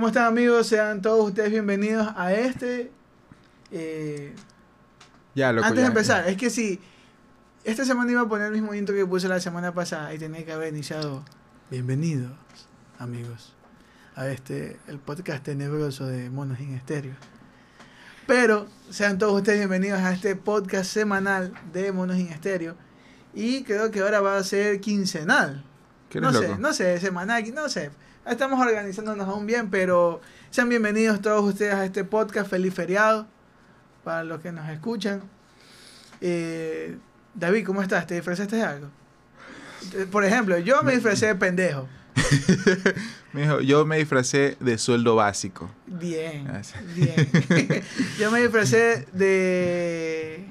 ¿Cómo están amigos? Sean todos ustedes bienvenidos a este... eh, Ya, loco. antes de ya. empezar, es que si esta semana iba a poner el mismo intro que puse la semana pasada y tenía que haber iniciado bienvenidos amigos a este el podcast tenebroso de Monos en Estéreo. Pero sean todos ustedes bienvenidos a este podcast semanal de Monos en Estéreo y creo que ahora va a ser quincenal. ¿Qué No sé, loco? no sé, semanal, no sé. Estamos organizándonos aún bien, pero sean bienvenidos todos ustedes a este podcast. Feliz feriado para los que nos escuchan. Eh, David, ¿cómo estás? ¿Te disfrazaste de algo? Por ejemplo, yo me disfracé de pendejo. Mijo, yo me disfracé de sueldo básico. Bien, Ah, bien. yo me disfracé de...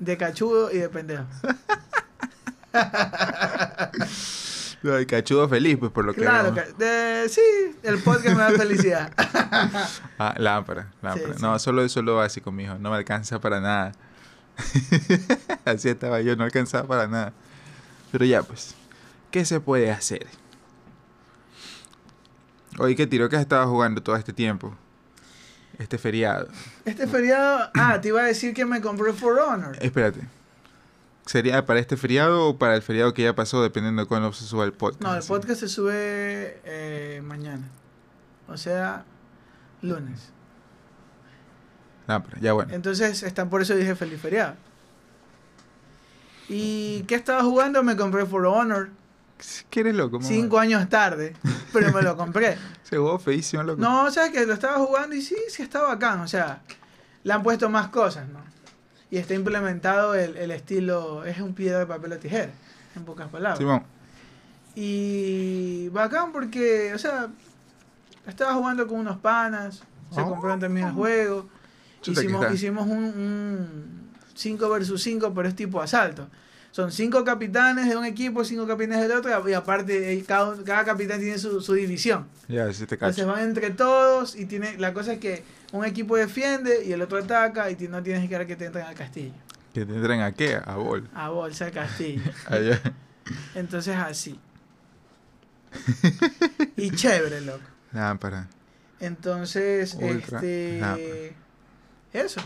De cachudo y de pendejo. Lo del cachudo feliz, pues por lo que Claro, veo. ca- de- sí, el podcast me da felicidad. Ah, lámpara, lámpara. Sí, No, sí. solo de sueldo básico, mijo. No me alcanza para nada. Así estaba yo, no alcanzaba para nada. Pero ya, pues. ¿Qué se puede hacer? Oye, ¿qué tiro que has estado jugando todo este tiempo? Este feriado. Este feriado, ah, te iba a decir que me compré For Honor. Espérate. ¿Sería para este feriado o para el feriado que ya pasó, dependiendo de cuándo se suba el podcast? No, el Sí. podcast se sube eh, mañana. O sea, lunes. Lámpara, ya bueno. Entonces, está, por eso dije feliz feriado. ¿Y qué estaba jugando? Me compré For Honor. ¿Qué eres loco? mamá? Cinco años tarde, pero me lo compré. Se jugó feísimo, loco. No, sabes que lo estaba jugando y sí, sí está bacán. O sea, le han puesto más cosas, ¿no? Y está implementado el, el estilo, es un piedra de papel o tijera, en pocas palabras. Simón, Y bacán porque, o sea, estaba jugando con unos panas, se Oh. compraron también el juego. Hicimos, hicimos un 5 versus 5, pero es tipo asalto. Son cinco capitanes de un equipo, cinco capitanes del otro, y aparte eh, cada, cada capitán tiene su, su división. ya, sí te Entonces van entre todos y tiene, la cosa es que un equipo defiende y el otro ataca y no tienes que esperar que te entren al castillo. ¿Que te entren a qué? A bol. A bolsa al castillo. Allá. Entonces así. y chévere, loco. Lámpara. Entonces, Ultra este lámpara. eso.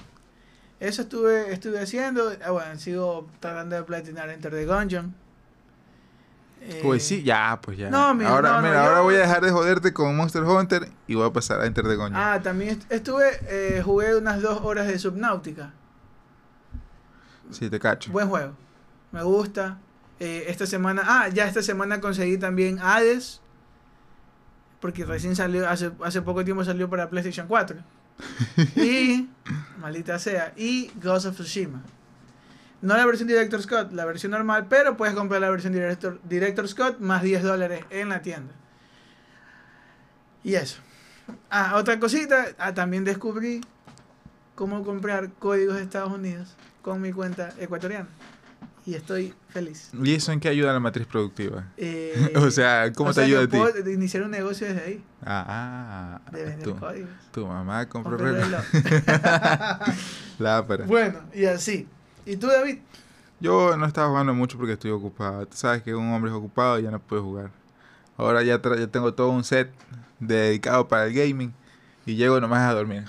Eso estuve, estuve haciendo. Ah, bueno, sigo tratando de platinar Enter the Gungeon. Eh, Pues sí, ya, pues ya. no, mijo, ahora, no, no, mira, yo- ahora voy a dejar de joderte con Monster Hunter y voy a pasar a Enter the Gungeon. Ah, también est- estuve, eh, jugué unas dos horas de Subnautica. sí, te cacho. Buen juego. Me gusta. Eh, esta semana, ah, ya esta semana conseguí también Hades. Porque recién salió, hace, hace poco tiempo salió para PlayStation 4. y, maldita sea, y Ghost of Tsushima. No la versión Director Scott, la versión normal, pero puedes comprar la versión Director, Director Scott más 10 dólares en la tienda. Y eso. Ah, otra cosita, ah, también descubrí cómo comprar códigos de Estados Unidos con mi cuenta ecuatoriana. Y estoy feliz. ¿Y eso en qué ayuda a la matriz productiva? Eh, o sea, ¿cómo o te sea, ayuda a ti? puedo iniciar un negocio desde ahí, Ah, ah, de vender tu, códigos. tu mamá compró reloj. reloj. Lámpara. bueno, y así. ¿Y tú, David? Yo no estaba jugando mucho porque estoy ocupado. Tú sabes que un hombre es ocupado y ya no puede jugar. Ahora ya, tra- ya tengo todo un set dedicado para el gaming y llego nomás a dormir.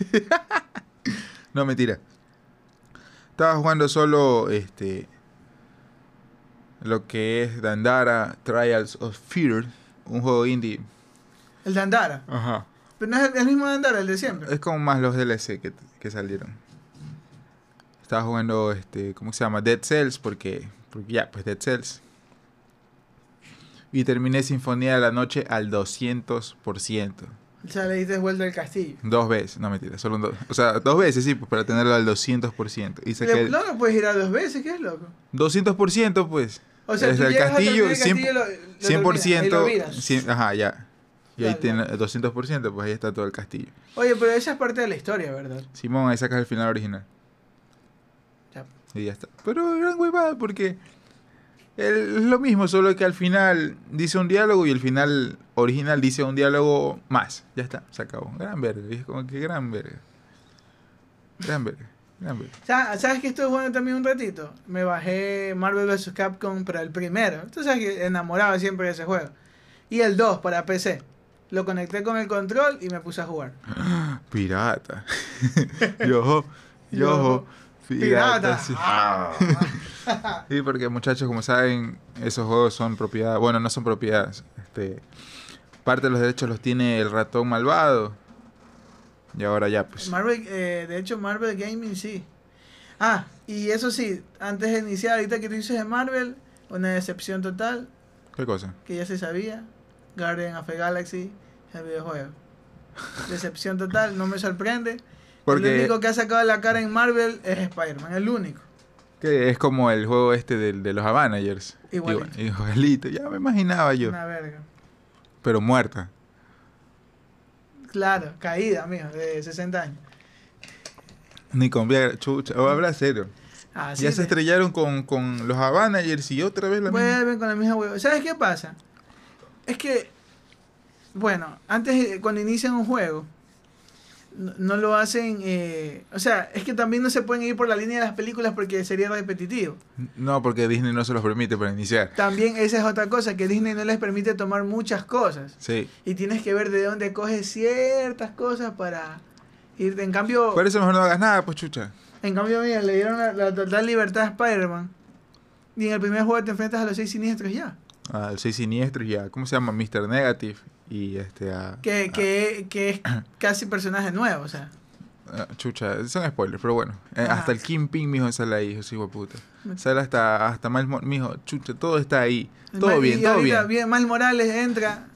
no, mentira. Estaba jugando solo este lo que es Dandara Trials of Fear, un juego indie. El de Andara. Ajá. Pero no es el, el mismo de Andara, el de siempre. Es como más los DLC que, que salieron. Estaba jugando, este, ¿cómo se llama? Dead Cells, porque, porque ya, pues Dead Cells. Y terminé Sinfonía de la Noche al 200%. O sea, le diste vuelta al castillo. Dos veces, no mentira, solo un dos. O sea, dos veces, sí, pues para tenerlo al 200%. Y saqué Le- el no, no puedes ir a dos veces, ¿qué es loco? 200%, pues. O sea, Desde el llegas castillo, el cien- castillo, lo- lo 100%. terminas, ahí lo viras. cien- ajá, ya. Y ahí Claro, tiene claro. el 200%, pues ahí está todo el castillo. Oye, pero esa es parte de la historia, ¿verdad? Simón, ahí sacas el final original. Ya. Y ya está. Pero gran huevada porque el- es lo mismo, solo que al final dice un diálogo y el final original dice un diálogo más. Ya está, se acabó. Gran verga. y Es como que gran verga. Gran verga. Gran verga. Sa- ¿Sabes que estuve jugando también un ratito? Me bajé Marvel vs. Capcom, pero el primero. Tú sabes que enamorado siempre de ese juego. Y el 2 para PC. Lo conecté con el control y me puse a jugar. Pirata. yo, yo, Yo, pirata. Pirata. sí. Ah. Sí, porque muchachos, como saben, esos juegos son propiedad, bueno, no son propiedades. Este, parte de los derechos los tiene el ratón malvado. Y ahora ya, pues. Marvel, eh, de hecho, Marvel Gaming sí. Ah, y eso sí, antes de iniciar, ahorita que tú dices de Marvel, una decepción total, ¿Qué cosa? que ya se sabía, Guardian of the Galaxy, el videojuego. Decepción total, no me sorprende. El Porque único que ha sacado la cara en Marvel es Spider-Man, el único. que es como el juego este del- de, los Avanagers. Igualito. Igual- Igualito, ya me imaginaba yo. Una verga. Pero muerta. Claro, caída, mijo, de 60 años. Ni con Viagra, chucha. O habla serio. Así ya se estrellaron con, con los Avanagers y otra vez la misma. Vuelven con la misma huevo. ¿Sabes qué pasa? Es que, bueno, antes, cuando inician un juego, no, no lo hacen. eh, o sea, es que también no se pueden ir por la línea de las películas porque sería repetitivo. No, porque Disney no se los permite para iniciar. También esa es otra cosa, que Disney no les permite tomar muchas cosas. Sí. Y tienes que ver de dónde coges ciertas cosas para irte. En cambio, Por eso mejor no hagas nada, pues chucha. en cambio, mira, le dieron la, la total libertad a Spider-Man. Y en el primer juego te enfrentas a los seis siniestros ya. Al 6 siniestros y a, ¿cómo se llama? Mr. Negative. Y este a. Que, que, que es casi personaje nuevo, o sea. a- chucha, son spoilers, pero bueno. Eh, hasta el Kingpin, mijo, sale ahí, hijo hijo de puta. Sale hasta, hasta Miles Mo- mijo, chucha, todo está ahí. Todo Y bien, todo ahorita bien. Miles Morales entra,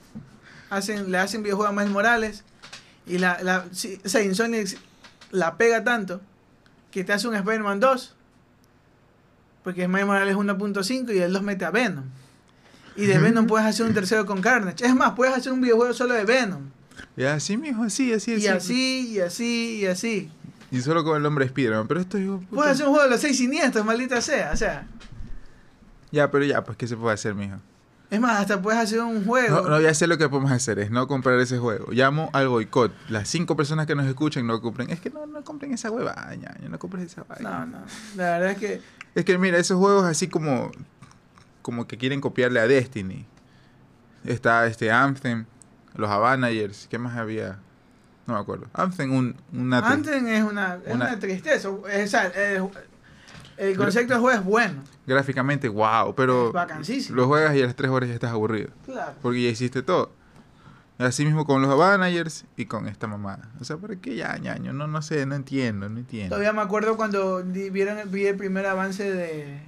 hacen, le hacen videojuego a Miles Morales y la, la sí, o sea, Insomniac la pega tanto que te hace un Spider-Man 2 porque Miles Morales 1.5 y el 2 mete a Venom. Y de Venom puedes hacer un tercero con Carnage. Es más, puedes hacer un videojuego solo de Venom. Y así, mijo, así, así, Y así. así, y así, y así. Y solo con el hombre Spider-Man. Pero esto, puta. Puedes hacer un juego de los seis siniestros, maldita sea. O sea, Ya, pero ya, pues, ¿qué se puede hacer, mijo? es más, hasta puedes hacer un juego. No, no, ya sé lo que podemos hacer, es no comprar ese juego. Llamo al boicot. Las cinco personas que nos escuchan no compren. Es que no, no compren esa hueva, ñaño, no compren esa vaina. No, no. La verdad es que Es que mira, esos juegos así como como que quieren copiarle a Destiny. Está este Anthem, los Avanagers, ¿qué más había? No me acuerdo. Anthem un una Anthem es una, es una- una tristeza. Es- o sea, es- el concepto del juego es bueno. gráficamente wow, pero lo juegas y a las tres horas ya estás aburrido, Claro. porque ya hiciste todo. Así mismo con los Avanagers y con esta mamada. O sea, ¿por qué ya, ñaño? No, no sé, no entiendo, no entiendo. Todavía me acuerdo cuando vieron, vi el primer avance de.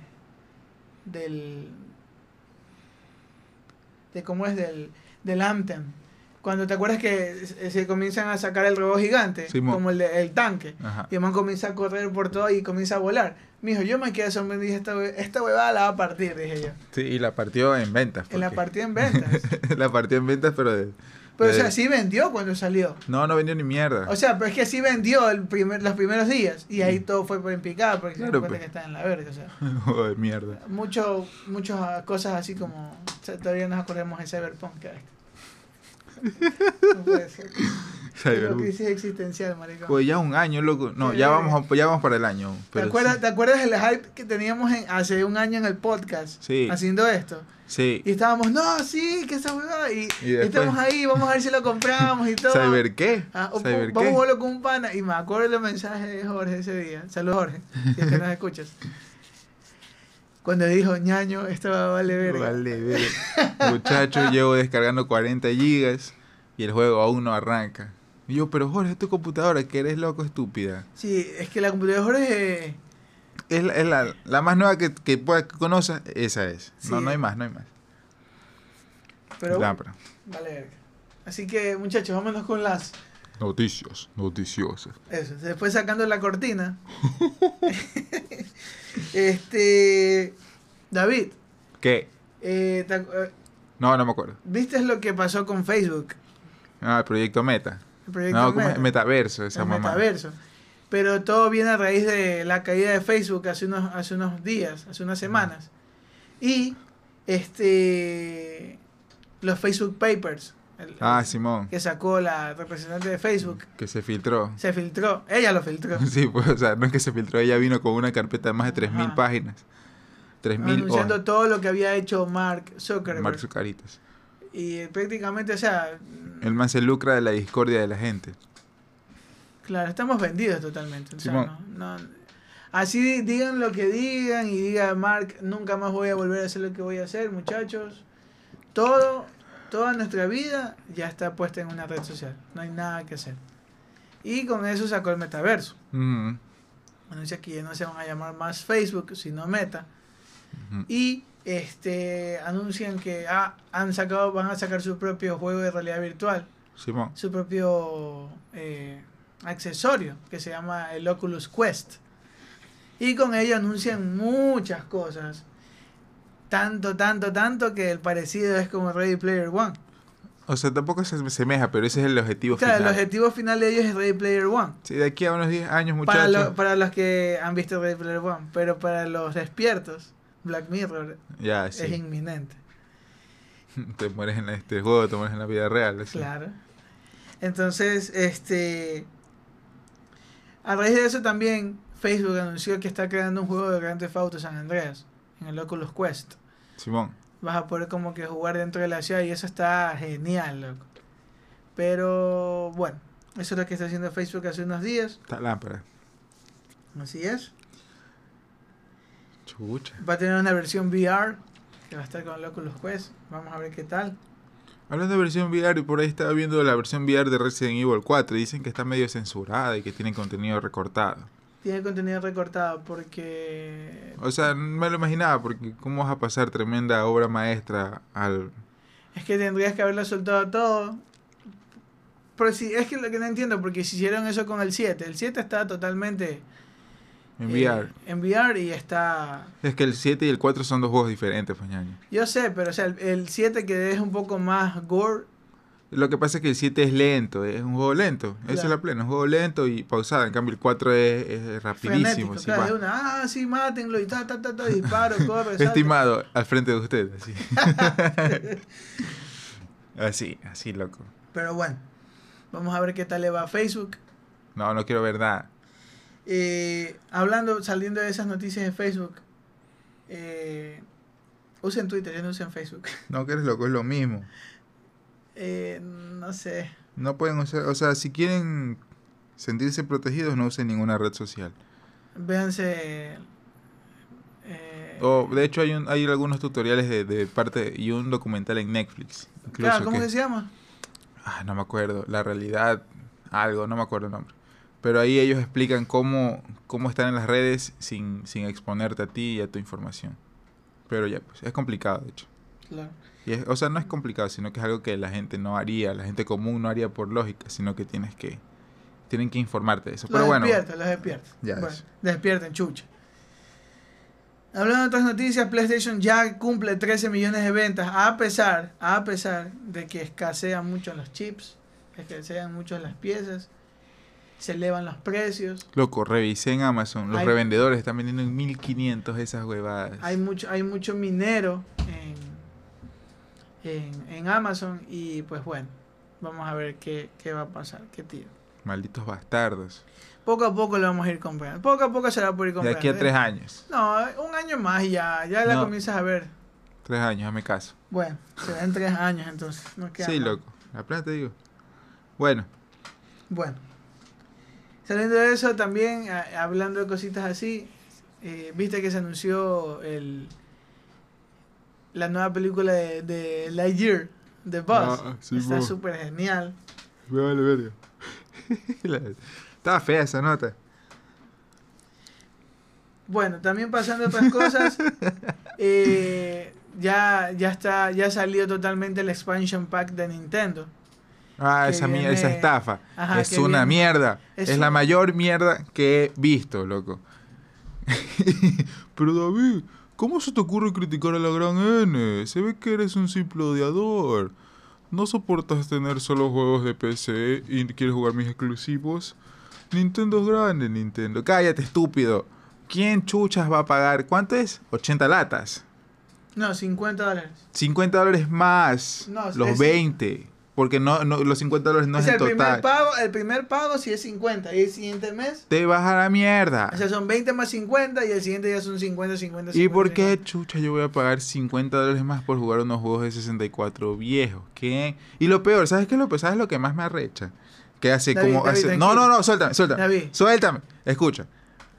del. De cómo es del, del Anthem. Cuando te acuerdas que se, comienzan a sacar el robot gigante, Simón. como el, de- el tanque. Ajá. Y el man comienza a correr por todo y comienza a volar. Mijo, yo me quedé sorprendido esta, esta huevada la va a partir, dije yo. Sí, y la partió en ventas. En la porque- partida en ventas. la partió en ventas, pero de... Pero, o sea, sí vendió cuando salió. No, no vendió ni mierda. O sea, pero es que sí vendió el primer, los primeros días. Y ahí todo fue por en picada porque Claro, se cuenta pues. que está en la verga. O sea, Joder, mierda. mucho, muchas cosas así como. o sea, todavía nos acordamos de Cyberpunk. No puede ser. Crisis existencial, maricón. Pues ya un año, loco. No, ya verga. vamos, a- ya vamos para el año. ¿Te, acuerdas, sí. ¿Te acuerdas del hype que teníamos en- hace un año en el podcast? Sí. Haciendo esto. Sí. Y estábamos, no, sí, que esa huevada. Y, estamos ahí, vamos a ver si lo compramos y todo. ¿Cyber qué? Ah, o- ¿Cyber vamos a qué? jugarlo con un pana. Y me acuerdo los mensajes de Jorge ese día. Saludos, Jorge. Si es que nos escuchas. Cuando dijo, ñaño, esto va a valer verga. Vale, verga. Muchacho, llevo descargando 40 gigas y el juego aún no arranca. Y yo, pero Jorge, es tu computadora, que eres loco, estúpida. Sí, es que la computadora de Jorge. Es la, es la, la más nueva que, que, que conoces, esa es. No, Sí. no hay más, no hay más. Pero vale. Así que, muchachos, vámonos con las. Noticias, noticiosas. Eso, después sacando la cortina. este. David, ¿Qué? eh, eh, No, no me acuerdo. ¿viste lo que pasó con Facebook? Ah, el proyecto Meta. El proyecto No. Meta. metaverso, esa el mamá. metaverso. Pero todo viene a raíz de la caída de Facebook hace unos, hace unos días, hace unas semanas. Y este los Facebook Papers, el- Ah, Simón. que sacó la representante de Facebook, Que se filtró. se filtró, ella lo filtró, Sí, pues, o sea, no es que se filtró, ella vino con una carpeta de más de 3.000 Ajá. páginas. 3.000 anunciando hojas. todo lo que había hecho Mark Zuckerberg. Mark Zucaritas. Y prácticamente, o sea, El man se lucra de la discordia de la gente. claro, estamos vendidos totalmente. o sea, Simón. no- no- así digan lo que digan y diga Mark, nunca más voy a volver a hacer lo que voy a hacer, muchachos. Todo, toda nuestra vida ya está puesta en una red social. No hay nada que hacer. Y con eso sacó el metaverso. Ujú, Anuncia que ya no se van a llamar más Facebook, sino Meta. Y este anuncian que ah, han sacado, van a sacar su propio juego de realidad virtual, Simón. su propio eh, accesorio que se llama el Oculus Quest. Y con ello anuncian muchas cosas. Tanto, tanto, tanto que el parecido es como Ready Player One. O sea, tampoco se asemeja, pero ese es el objetivo Claro, el final. objetivo final de ellos es Ready Player One. Sí, de aquí a unos 10 años, Para, muchachos. lo- para los que han visto Ready Player One. Pero para los despiertos, Black Mirror es inminente. Te mueres en este juego, te mueres en la vida real. así. Claro. Entonces, este. A raíz de eso también, Facebook anunció que está creando un juego de Grand Theft Auto San Andreas en el Oculus Quest. Simón. Vas a poder como que jugar dentro de la ciudad y eso está genial, loco. Pero bueno, eso es lo que está haciendo Facebook hace unos días. Está lámpara. Así es. Chucha. Va a tener una versión VR que va a estar con el Oculus Quest. Vamos a ver qué tal. Hablando de versión VR, por ahí estaba viendo la versión VR de Resident Evil 4. y Dicen que está medio censurada y que tiene contenido recortado. Tiene contenido recortado porque O sea, no me lo imaginaba, porque ¿cómo vas a pasar tremenda obra maestra al... Es que tendrías que haberlo soltado todo. Pero si, es que lo que no entiendo, porque si hicieron eso con el 7, el 7 está totalmente en VR? en VR y está. Es que el 7 y el 4 son dos juegos diferentes, pues ñaño. Yo sé, pero o sea, el, el 7 que es un poco más gore. Lo que pasa es que el 7 es lento, es un juego lento. Eso es Claro. la plena, un juego lento y pausado. En cambio, el 4 es, es rapidísimo. Frenético, claro, de una, ah, sí, mátenlo y ta, ta, ta, ta, disparo, corre. Estimado, al frente de usted, así. así, así, loco. Pero bueno, vamos a ver qué tal le va a Facebook. No, no quiero ver nada. Eh, hablando, saliendo de esas noticias de Facebook, eh, usen Twitter, ya no usen Facebook. No, que eres loco, es lo mismo. Eh, no sé. No pueden usar, o sea, si quieren sentirse protegidos, no usen ninguna red social. Véanse. eh, O, de hecho, hay, un, hay algunos tutoriales de, de parte y un documental en Netflix. Incluso claro, ¿cómo que- que se llama? Ah, no me acuerdo. La realidad, algo, no me acuerdo el nombre. Pero ahí ellos explican cómo, cómo estar en las redes sin, sin exponerte a ti y a tu información. Pero ya, pues, es complicado, de hecho. Claro. Y es- o sea, no es complicado, sino que es algo que la gente no haría, la gente común no haría por lógica, sino que tienes que, tienen que informarte de eso. Los Pero bueno, despierta, los despierta. Ya, Bueno, despierten, chucha. Hablando de otras noticias, PlayStation ya cumple 13 millones de ventas, a pesar, a pesar de que escasean mucho los chips, escasean mucho las piezas, se elevan los precios, loco, revisé en Amazon, los Hay- revendedores están vendiendo en 1500 esas huevadas. hay mucho, hay mucho minero en, en, en Amazon y pues bueno, vamos a ver qué, qué va a pasar, qué tiro. Malditos bastardos. Poco a poco lo vamos a ir comprando, poco a poco se va a poder ir De comprando. aquí a tres años. No, un año más y ya, ya la No. comienzas a ver. Tres años, hazme caso. Bueno, serán tres años entonces. No queda Sí, loco. La plata te digo. Bueno, Bueno. Saliendo de eso, también a- hablando de cositas así, eh, viste que se anunció el, la nueva película de, de Lightyear, The Buzz. Ah, sí, Está súper genial. me vale verga. Estaba fea esa nota. Bueno, también pasando a otras cosas, eh, ya, ya está, ya salió totalmente el expansion pack de Nintendo. Ah, esa, mier- esa viene- estafa. Ajá, es una viene- mierda. es Es, la mayor mierda que he visto, loco. Pero David, ¿cómo se te ocurre criticar a la gran N? Se ve que eres un simple odiador. ¿No soportas tener solo juegos de PC y quieres jugar mis exclusivos? Nintendo es grande, Nintendo. Cállate, estúpido. ¿Quién chuchas va a pagar? ¿Cuánto es? 80 latas. No, 50 dólares. 50 dólares más. No, los es- 20. Porque no, no, los 50 dólares no o es el el primer, total. pago, el primer pago sí es 50 y el siguiente mes, Te vas a la mierda. o sea, son 20 más 50 y el siguiente ya son 50, 50, 50. ¿Y por qué, 50? chucha, yo voy a pagar 50 dólares más por jugar unos juegos de 64 viejos? ¿Qué? Y lo peor, ¿sabes qué es lo peor? ¿Sabes lo que más me arrecha? Que hace David, como... David, hace- No, no, no, suéltame, suéltame. David. Suéltame, escucha.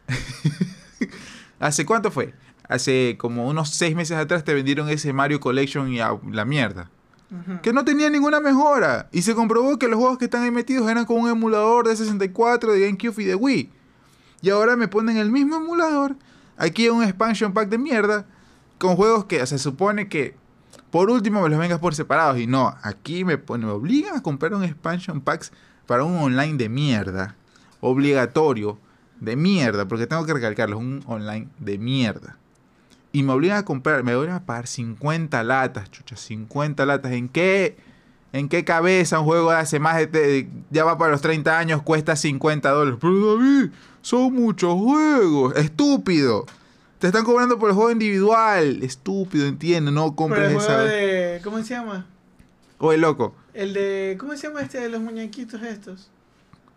¿Hace cuánto fue? Hace como unos 6 meses atrás te vendieron ese Mario Collection y a la mierda. Que no tenía ninguna mejora. Y se comprobó que los juegos que están ahí metidos eran con un emulador de 64, de GameCube y de Wii. Y ahora me ponen el mismo emulador. Aquí un expansion pack de mierda. Con juegos que se supone que por último me los vengas por separados. Y no, aquí me, ponen, me obligan a comprar un expansion packs para un online de mierda. Obligatorio. De mierda. Porque tengo que recalcarlo. Un online de mierda. Y me obligan a comprar, me obligan a pagar 50 latas, chucha, 50 latas. ¿En qué, en qué cabeza un juego de hace más de, de- ya va para los 30 años, cuesta 50 dólares? Pero David, son muchos juegos. Estúpido. Te están cobrando por el juego individual. Estúpido, entiende, no compres el esa. juego de... ¿Cómo se llama? Oye, loco. El de... ¿Cómo se llama este de los muñequitos estos?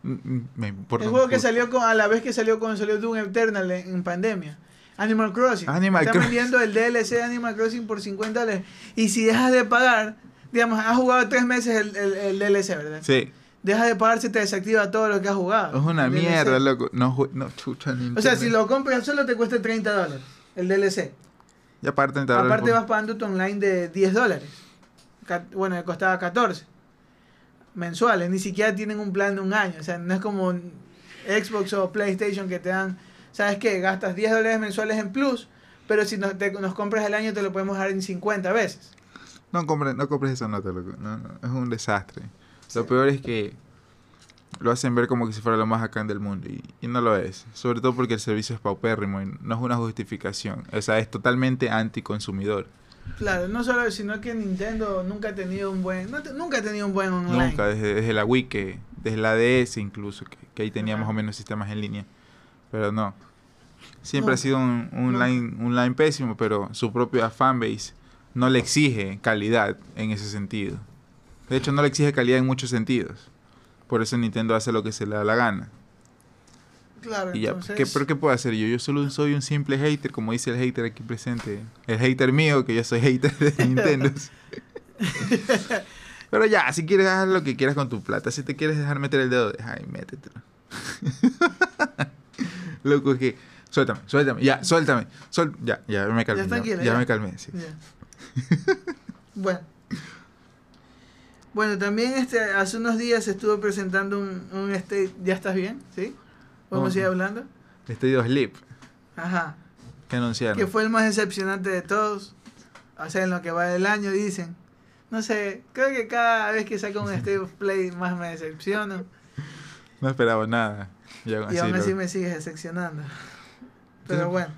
mm, mm, Me importa el juego que salió con, a la vez que salió cuando salió Doom Eternal en, en pandemia. Animal Crossing. Animal Están Crossing. vendiendo el DLC de Animal Crossing por 50 dólares. Y si dejas de pagar, digamos, has jugado tres meses el, el, el DLC, ¿verdad? Sí, Dejas de pagar, se te desactiva todo lo que has jugado. es una DLC. mierda, loco. No, no chucha, O sea, si lo compras solo te cuesta 30 dólares el DLC. Ya aparte 30 dólares Aparte vas pagando tu online de 10 dólares. Bueno, costaba 14 mensuales. Ni siquiera tienen un plan de un año. O sea, no es como Xbox o PlayStation que te dan, ¿sabes qué? Gastas 10 dólares mensuales en plus, pero si nos, te- nos compras el año te lo podemos dar en 50 veces. No compres, no compres esa nota, loco. No, no, es un desastre. Lo peor es que lo hacen ver como que si fuera lo más acá del mundo. Y, y no lo es. Sobre todo porque el servicio es paupérrimo y no es una justificación. O sea, es totalmente anticonsumidor. Claro, no solo, sino que Nintendo nunca ha tenido un buen, no te- nunca ha tenido un buen online. Nunca, desde, desde la Wii, que, desde la DS incluso, que, que ahí tenía Ajá. más o menos sistemas en línea. Pero no. Siempre ha sido un, line, un line pésimo, pero su propia fanbase no le exige calidad en ese sentido. De hecho, no le exige calidad en muchos sentidos. Por eso Nintendo hace lo que se le da la gana. Claro, Y ya, entonces... ¿qué, ¿pero qué puedo hacer yo? Yo solo soy un simple hater, como dice el hater aquí presente. El hater mío, que yo soy hater de Nintendo. Pero ya, si quieres haz lo que quieras con tu plata. Si te quieres dejar meter el dedo, deja y métetelo. Loco, es que... Suéltame, suéltame, ya, suéltame. Suel- ya, ya me calmé. Ya, Ya, ya ya. me calmé, sí. Bueno. Bueno, también este, hace unos días estuvo presentando un, un state. ¿Ya estás bien? ¿Sí? ¿Podemos Oh. seguir hablando? Estadio Sleep, Ajá. que anunciaron. Que fue el más decepcionante de todos. O sea, en lo que va del año, dicen. No sé, creo que cada vez que saco un State of Play más me decepciono. No esperaba nada. Y aún Y así aún así lo- me sigues decepcionando. Pero Entonces, bueno.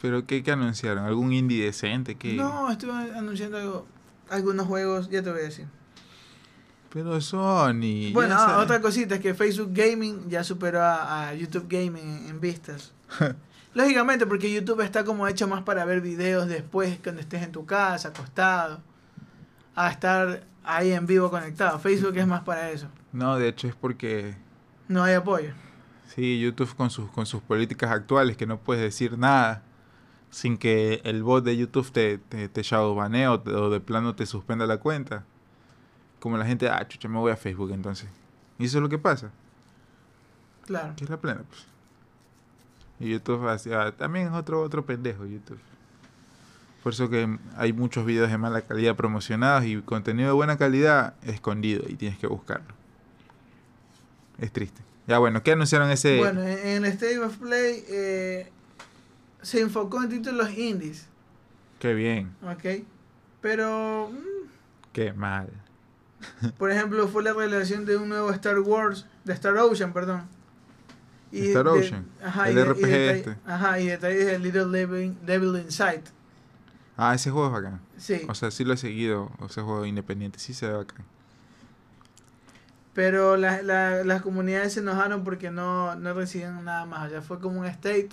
¿Pero qué, qué anunciaron? ¿Algún indie decente? ¿Qué? No, estuve anunciando algo- algunos juegos, ya te voy a decir. Pero Sony. Bueno, ah, otra cosita es que Facebook Gaming ya superó a, a YouTube Gaming en, en vistas. Lógicamente, porque YouTube está como hecho más para ver videos después cuando estés en tu casa, acostado, a estar ahí en vivo conectado. Facebook es más para eso. No, de hecho es porque No hay apoyo. sí, YouTube con sus con sus políticas actuales que no puedes decir nada sin que el bot de YouTube te, te, te shadowbanee o, o de plano te suspenda la cuenta. Como la gente, ah, chucha, me voy a Facebook entonces. Y eso es lo que pasa, Claro. que es la plena, pues. Y YouTube así, ah, también es otro otro pendejo YouTube. Por eso que hay muchos videos de mala calidad promocionados y contenido de buena calidad escondido y tienes que buscarlo. Es triste. Ya bueno, ¿qué anunciaron ese? Bueno, en, el State of Play eh, se enfocó en títulos indies, Qué bien, ¿ok? Pero, mm, qué mal. por ejemplo, fue la revelación de un nuevo Star Wars, de Star Ocean, perdón. Star de- Ocean, ajá, el y de- y RPG este. Ajá, y detalles de Little Devil, Devil Inside. Ah, ese juego es bacán. Sí, O sea, sí lo he seguido, ese juego independiente, sí se ve bacán. Pero la- la- las comunidades se enojaron porque no, no recibían nada más. O sea, fue como un state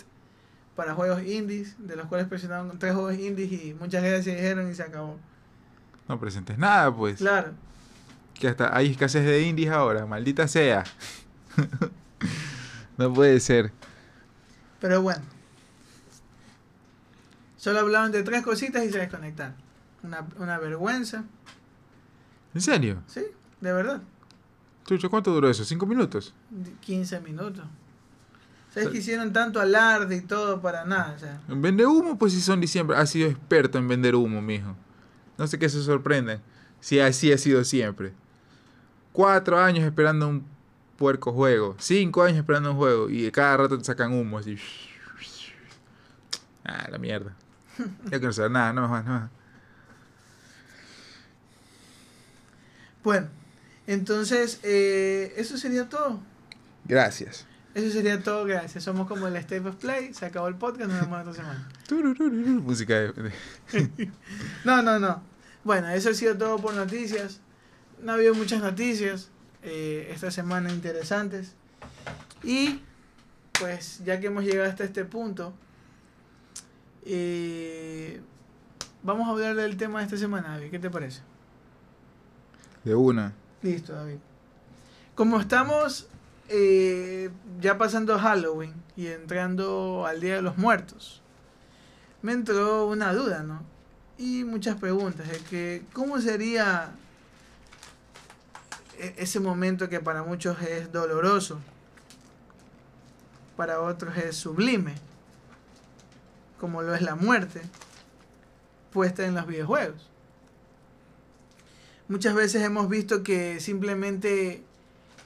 para juegos indies, de los cuales presentaron tres juegos indies y muchas gracias dijeron y se acabó. No presentes nada, pues. Claro. Que hasta hay escasez de indies ahora, maldita sea. no puede ser. Pero bueno. Solo hablaron de tres cositas y se desconectaron. Una, una vergüenza. ¿En serio? Sí, de verdad. ¿Cuánto duró eso? ¿Cinco minutos? 15 minutos. ¿Sabes que hicieron tanto alarde y todo para nada? O sea, En vender humo, pues si son diciembre. Ha sido experto en vender humo, mijo. No sé qué se sorprenden. Si así ha sido siempre. Cuatro años esperando un puerco juego. Cinco años esperando un juego. Y cada rato te sacan humo así. Ah, la mierda. Ya quiero saber nada, no más, no más. bueno, entonces, eh, eso sería todo. Gracias. Eso sería todo, gracias. Somos como el State of Play. Se acabó el podcast, nos vemos otra semana. Música de... de- No, no, no. Bueno, eso ha sido todo por noticias. No ha habido muchas noticias eh, esta semana interesantes. Y pues ya que hemos llegado hasta este punto, eh, vamos a hablar del tema de esta semana, David. ¿Qué te parece? de una. Listo, David. Como estamos eh, ya pasando Halloween y entrando al Día de los Muertos, me entró una duda, ¿no? Y muchas preguntas. De que, ¿Cómo sería e- ese momento que para muchos es doloroso? Para otros es sublime, como lo es la muerte, puesta en los videojuegos. Muchas veces hemos visto que simplemente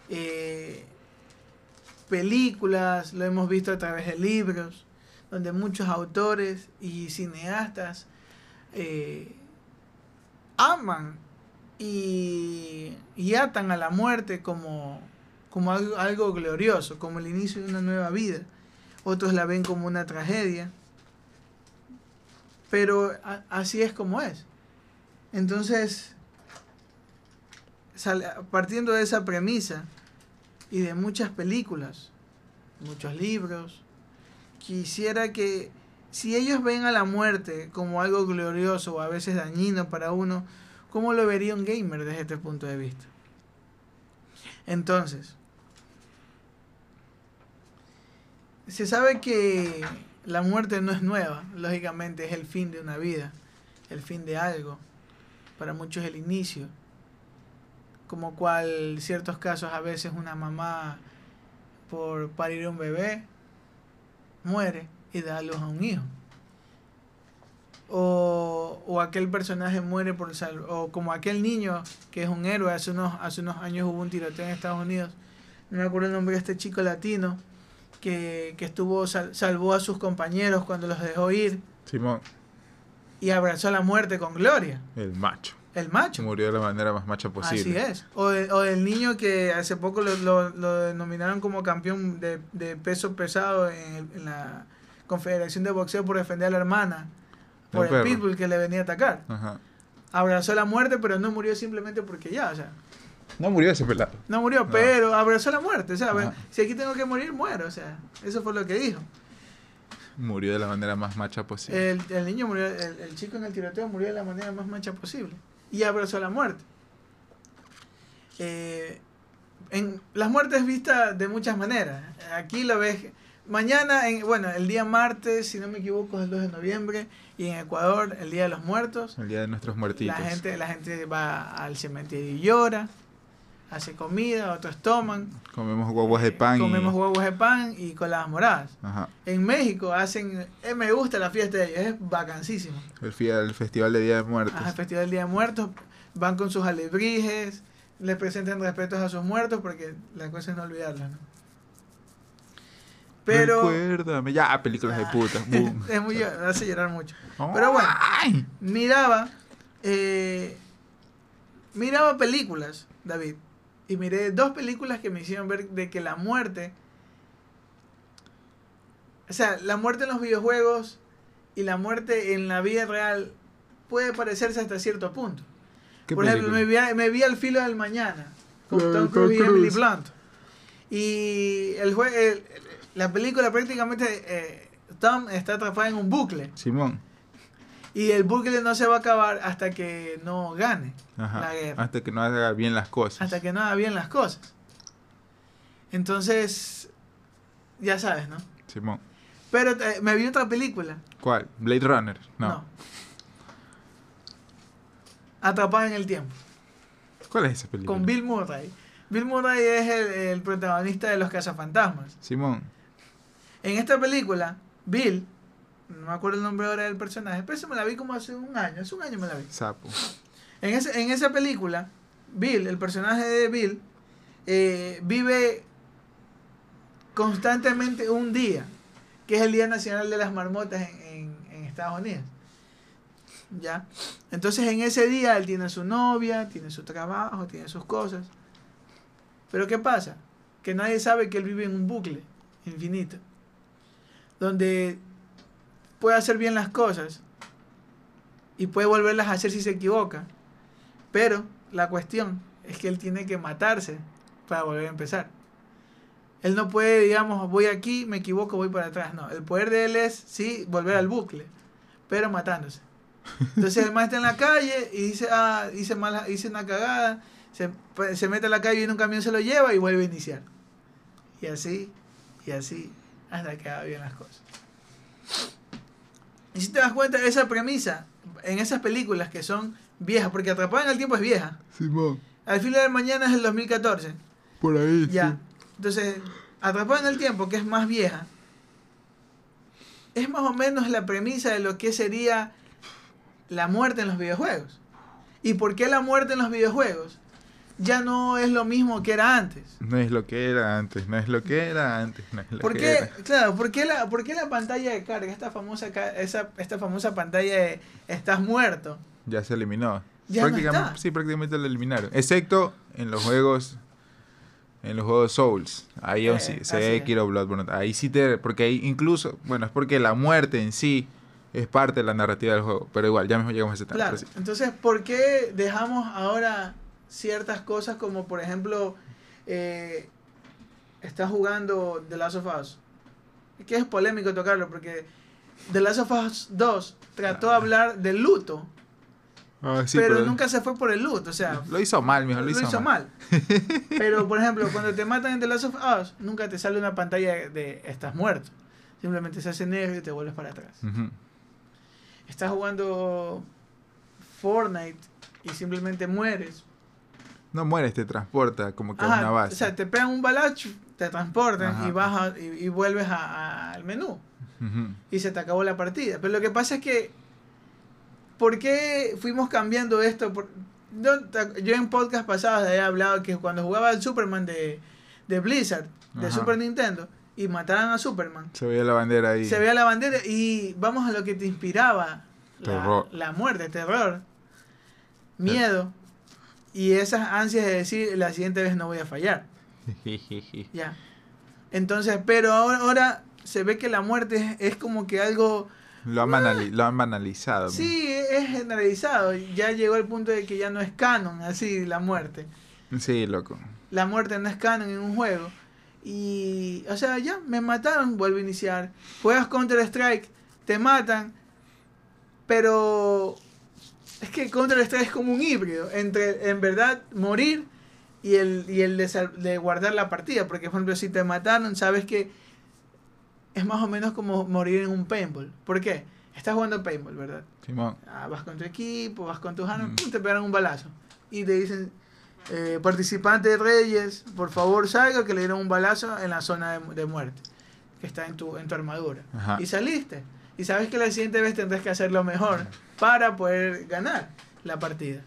eh, películas, lo hemos visto a través de libros, donde muchos autores y cineastas eh, aman y, y atan a la muerte como, como algo, algo glorioso, como el inicio de una nueva vida. Otros la ven como una tragedia. Pero así es como es. Entonces, partiendo de esa premisa y de muchas películas, muchos libros, quisiera que si ellos ven a la muerte como algo glorioso o a veces dañino para uno, ¿cómo lo vería un gamer desde este punto de vista? Entonces, se sabe que la muerte no es nueva, lógicamente es el fin de una vida, el fin de algo, para muchos el inicio como cual ciertos casos a veces una mamá por parir un bebé muere y da a luz a un hijo. O, o aquel personaje muere por sal o como aquel niño que es un héroe, hace unos, hace unos años hubo un tiroteo en Estados Unidos, no me acuerdo el nombre de este chico latino, que, que estuvo, sal- salvó a sus compañeros cuando los dejó ir Simón, y abrazó a la muerte con gloria, el macho. El macho. Murió de la manera más macha posible. Así es. O, de- o del niño que hace poco lo, lo, lo denominaron como campeón de, de peso pesado en, el- en la Confederación de Boxeo por defender a la hermana, por el pitbull que le venía a atacar. Ajá. Abrazó la muerte, pero no murió simplemente porque ya, o sea, No murió ese pelado. no murió, No. pero abrazó la muerte, o sea, si aquí tengo que morir, muero, o sea, eso fue lo que dijo. Murió de la manera más macha posible. El, el niño murió, el, el chico en el tiroteo murió de la manera más mancha posible. Y abrazó la muerte. Eh, en, las muertes vistas de muchas maneras. Aquí lo ves. Mañana, en, bueno, el día martes, si no me equivoco, es el 2 de noviembre. Y en Ecuador, el Día de los Muertos. el día de nuestros muertitos. La gente, la gente va al cementerio y llora. Hace comida, otros toman. Comemos huevos de pan. y- Comemos huevos de pan y coladas moradas. Ajá. En México hacen. eh, me gusta la fiesta de ellos, es vacancísimo. El, el festival de Día de Muertos. Ajá, el Festival del Día de Muertos, van con sus alebrijes, les presentan respetos a sus muertos porque la cosa es no olvidarlos, ¿no? Pero Recuérdame. Ya, películas de puta. Es muy hace llorar mucho. Pero bueno. Ay. Miraba eh, miraba películas, David, y miré dos películas que me hicieron ver de que la muerte o sea, la muerte en los videojuegos y la muerte en la vida real puede parecerse hasta cierto punto. ¿Qué Por ejemplo, me vi, me vi al filo del mañana con Eh, Tom Cruise y Emily. Blunt. Y el, jue- el- la película prácticamente eh, Tom está atrapado en un bucle. Simón. Y el bucle no se va a acabar hasta que no gane Ajá. la guerra. Hasta que no haga bien las cosas. Hasta que no haga bien las cosas. Entonces, ya sabes, ¿no? Simón. Pero eh, me vi otra película. ¿Cuál? Blade Runner. No. No. Atrapada en el tiempo. ¿Cuál es esa película? Con Bill Murray. Bill Murray es el, el protagonista de Los Cazafantasmas. Simón. En esta película, Bill, no me acuerdo el nombre ahora del personaje, pero se me la vi como hace un año, hace un año me la vi. Sapo. En, ese- en esa película, Bill, el personaje de Bill, eh, vive constantemente un día, que es el Día Nacional de las Marmotas en, en- en Estados Unidos. ¿Ya? Entonces en ese día él tiene su novia, tiene su trabajo, tiene sus cosas. Pero ¿qué pasa? Que nadie sabe que él vive en un bucle infinito, donde puede hacer bien las cosas y puede volverlas a hacer si se equivoca. Pero la cuestión es que él tiene que matarse para volver a empezar. Él no puede, digamos, voy aquí, me equivoco, voy para atrás. No, el poder de él es, sí, volver al bucle, pero matándose. Entonces el man está en la calle y dice, ah, hice, mala, hice una cagada, se, pues, se mete a la calle y un camión se lo lleva y vuelve a iniciar. Y así, y así, hasta que haga bien las cosas. Y si te das cuenta, esa premisa en esas películas que son viejas, porque Atrapada en el Tiempo es vieja. Simón. Al fin del mañana es el 2014. Por ahí. Ya. Entonces, Atrapada en el Tiempo, que es más vieja, es más o menos la premisa de lo que sería la muerte en los videojuegos. ¿Y por qué la muerte en los videojuegos ya no es lo mismo que era antes? No es lo que era antes, no es lo que era antes, no es lo ¿Por que qué, era. claro, ¿por qué, la, por qué la pantalla de carga, esta famosa, esa, esta famosa pantalla de estás muerto? Ya se eliminó. Ya no Prácticamente- está. Sí, prácticamente lo eliminaron. Excepto en los juegos. En los juegos Souls. Ahí Eh, sí. así Se es. quiero Bloodborne. Ahí sí te. Porque ahí incluso. Bueno, es porque la muerte en sí es parte de la narrativa del juego. Pero igual, ya mismo llegamos a ese tema. Claro. sí. Entonces, ¿por qué dejamos ahora ciertas cosas como, por ejemplo, eh, estás jugando The Last of Us? Que es polémico tocarlo porque The Last of Us 2 trató de Ah. hablar del luto, Ah, sí, pero, nunca se fue por el luto. O sea, Lo hizo mal, mijo. Lo, hizo, mal. Pero, por ejemplo, cuando te matan en The Last of Us, nunca te sale una pantalla de estás muerto. Simplemente se hace negro y te vuelves para atrás. Estás jugando Fortnite y simplemente mueres. No mueres, te transporta como que a una base. O sea, te pegan un balacho, te transportan Ajá. y vas a- y, y vuelves a- a- al menú. Y se te acabó la partida. Pero lo que pasa es que, ¿por qué fuimos cambiando esto? Por- yo, yo en podcast pasados había hablado que cuando jugaba al Superman de, de Blizzard, de Ajá. Super Nintendo, y mataran a Superman, Se veía la bandera ahí. se veía la bandera y vamos a lo que te inspiraba. La, Terror. la muerte, terror, miedo y esas ansias de decir la siguiente vez no voy a fallar. Ya. Entonces, pero ahora, ahora se ve que la muerte es, es como que algo, lo, han lo han banalizado. sí, es generalizado. Ya llegó el punto de que ya no es canon, así la muerte. Sí, loco. La muerte no es canon en un juego. Y, o sea, ya, me mataron, vuelvo a iniciar. Juegas Counter Strike, te matan, pero es que Counter Strike es como un híbrido entre, en verdad, morir y el, y el de, de guardar la partida. Porque, por ejemplo, si te mataron, sabes que es más o menos como morir en un paintball. ¿Por qué? Estás jugando paintball, ¿verdad? Simón. Ah, vas con tu equipo, vas con tus armas, Mm. te pegan un balazo. Y te dicen, eh, participante de Reyes, por favor salga que le dieron un balazo en la zona de, de muerte, que está en tu, en tu armadura. Ajá. Y saliste. Y sabes que la siguiente vez tendrás que hacerlo mejor para poder ganar la partida.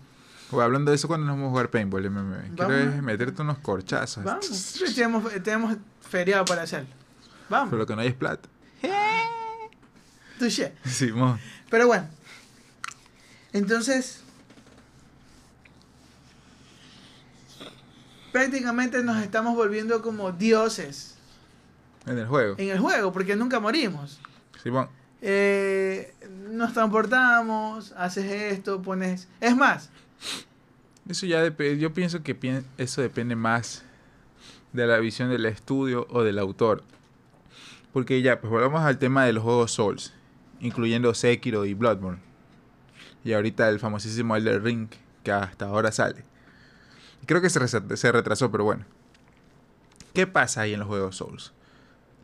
Oye, hablando de eso, cuando nos vamos a jugar paintball, MMA? Quiero meterte unos corchazos. Vamos, tenemos, tenemos feriado para hacerlo. Vamos, Pero lo que no hay es plata. touché. Simón. Pero bueno. Entonces. Prácticamente nos estamos volviendo como dioses En el juego. en el juego, porque nunca morimos. Simón. Eh, nos transportamos, haces esto, pones... Es más, Eso ya depende. Yo pienso que eso depende más de la visión del estudio o del autor. Porque ya, pues volvamos al tema de los juegos Souls, incluyendo Sekiro y Bloodborne. y ahorita el famosísimo Elder Ring, que hasta ahora sale. Creo que se retrasó, pero bueno. ¿Qué pasa ahí en los juegos Souls?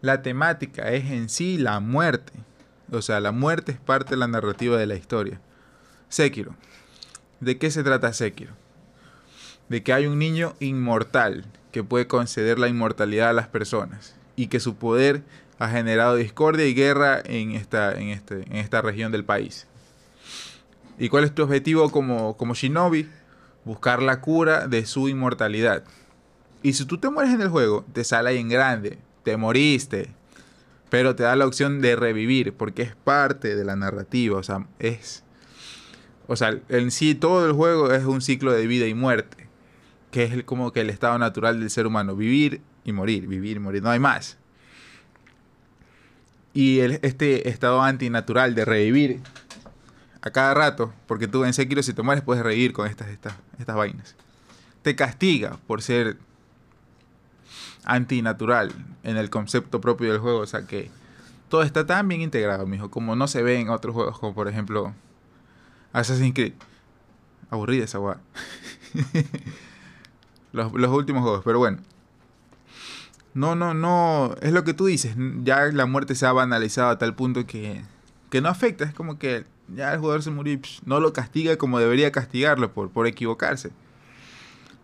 La temática es en sí la muerte. O sea, la muerte es parte de la narrativa de la historia. Sekiro. ¿De qué se trata Sekiro? De que hay un niño inmortal que puede conceder la inmortalidad a las personas y que su poder ha generado discordia y guerra en esta, en este, en esta región del país. ¿Y cuál es tu objetivo como, como shinobi? Buscar la cura de su inmortalidad. Y si tú te mueres en el juego, te sale ahí en grande, te moriste, pero te da la opción de revivir porque es parte de la narrativa, o sea, es o sea, en sí todo el juego es un ciclo de vida y muerte, que es como que el estado natural del ser humano, vivir y morir, vivir y morir, no hay más. Y el- este estado antinatural de revivir a cada rato, porque tú en Sekiro si te mueres puedes revivir con estas, estas, estas vainas. Te castiga por ser antinatural en el concepto propio del juego, o sea que todo está tan bien integrado, mijo, como no se ve en otros juegos, como por ejemplo Assassin's Creed. Aburrida esa weá. los, los últimos juegos, pero bueno. No, no, no. Es lo que tú dices. Ya la muerte se ha banalizado a tal punto que, que no afecta. Es como que ya el jugador se murió y no lo castiga como debería castigarlo por, por equivocarse.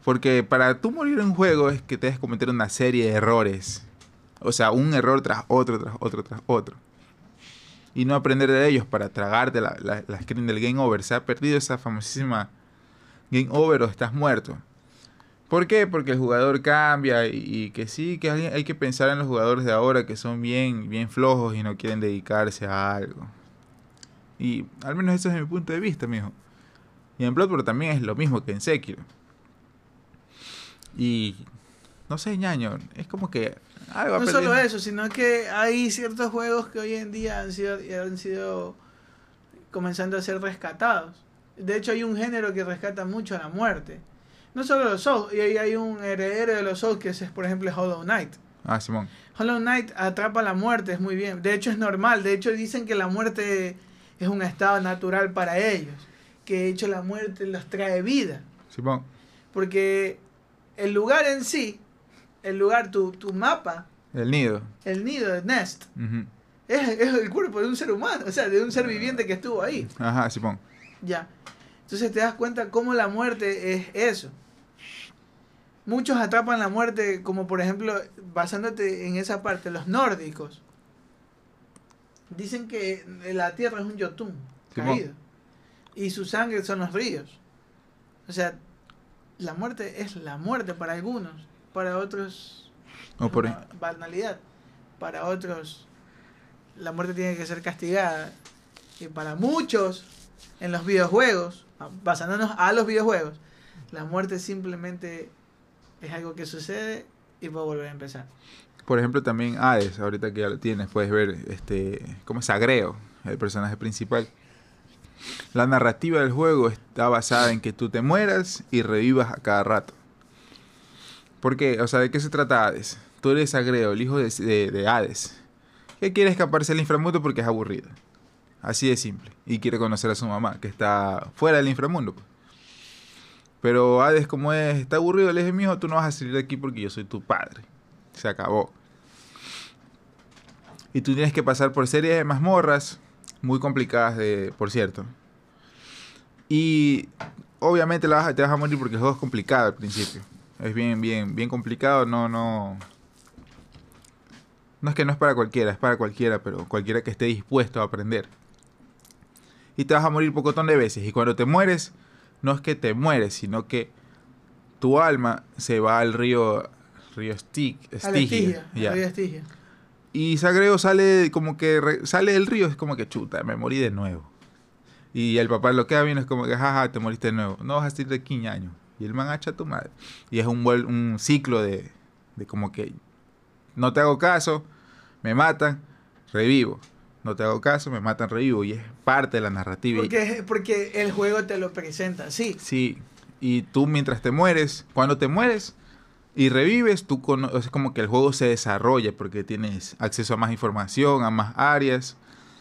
Porque para tú morir en un juego es que te debes cometer una serie de errores. O sea, un error tras otro, tras otro, tras otro. Y no aprender de ellos para tragarte la, la, screen del game over. Se ha perdido esa famosísima game over o estás muerto. ¿Por qué? Porque el jugador cambia y, que sí, que hay, hay que pensar en los jugadores de ahora que son bien, bien flojos y no quieren dedicarse a algo. Y al menos eso es mi punto de vista, mijo. Y en Bloodborne también es lo mismo que en Sekiro. Y no sé, ñaño, es como que No solo eso, sino que hay ciertos juegos que hoy en día han sido, han sido comenzando a ser rescatados. De hecho, hay un género que rescata mucho a la muerte. No solo los Souls, y hay hay un heredero de los Souls que es, por ejemplo, Hollow Knight. Ah, Simón. Hollow Knight atrapa la muerte, es muy bien. De hecho, es normal. De hecho, dicen que la muerte es un estado natural para ellos. Que de hecho la muerte los trae vida. Simón. Porque el lugar en sí, el lugar, tu, tu mapa, El nido. el nido de Nest, es, es el cuerpo de un ser humano, o sea, de un ser viviente que estuvo ahí. Ajá, Simón. Ya. Entonces te das cuenta cómo la muerte es eso. Muchos atrapan la muerte, como por ejemplo, basándote en esa parte, los nórdicos. Dicen que la tierra es un yotun Simón. caído. Y su sangre son los ríos. O sea, la muerte es la muerte para algunos. Para otros, O es por, una banalidad. Para otros, la muerte tiene que ser castigada. Y para muchos, en los videojuegos, basándonos a los videojuegos, la muerte simplemente es algo que sucede y puede volver a empezar. por ejemplo, también Hades, ahorita que ya lo tienes, puedes ver este, cómo es Agreo, el personaje principal. La narrativa del juego está basada en que tú te mueras y revivas a cada rato. ¿Por qué? O sea, ¿de qué se trata Hades? Tú eres Agreo, el hijo de, de- de Hades, que quiere escaparse del inframundo porque es aburrido. Así de simple. Y quiere conocer a su mamá, que está fuera del inframundo. pues. Pero Hades, como es, está aburrido, le dice, mijo, tú no vas a salir de aquí porque yo soy tu padre. Se acabó. Y tú tienes que pasar por series de mazmorras, muy complicadas, de, por cierto. Y obviamente la vas te vas a morir porque el juego es complicado al principio. Es bien, bien, bien complicado, no, no... No es que no es para cualquiera, es para cualquiera, pero cualquiera que esté dispuesto a aprender. Y te vas a morir pocotón de veces. Y cuando te mueres, no es que te mueres, sino que tu alma se va al río, río Stig, Estigia, la Estigia. Y Sagreo sale como que re- sale del río, es como que chuta, me morí de nuevo. Y el papá lo queda viendo, es como que jaja, te moriste de nuevo. No vas a salir de 15 años. Y el man hacha a tu madre. Y es un, un ciclo de, de como que no te hago caso, me matan, revivo. No te hago caso, me matan, revivo. Y es parte de la narrativa. Porque, porque el juego te lo presenta así. Sí, y tú mientras te mueres, cuando te mueres y revives, tú es como que el juego se desarrolla porque tienes acceso a más información, a más áreas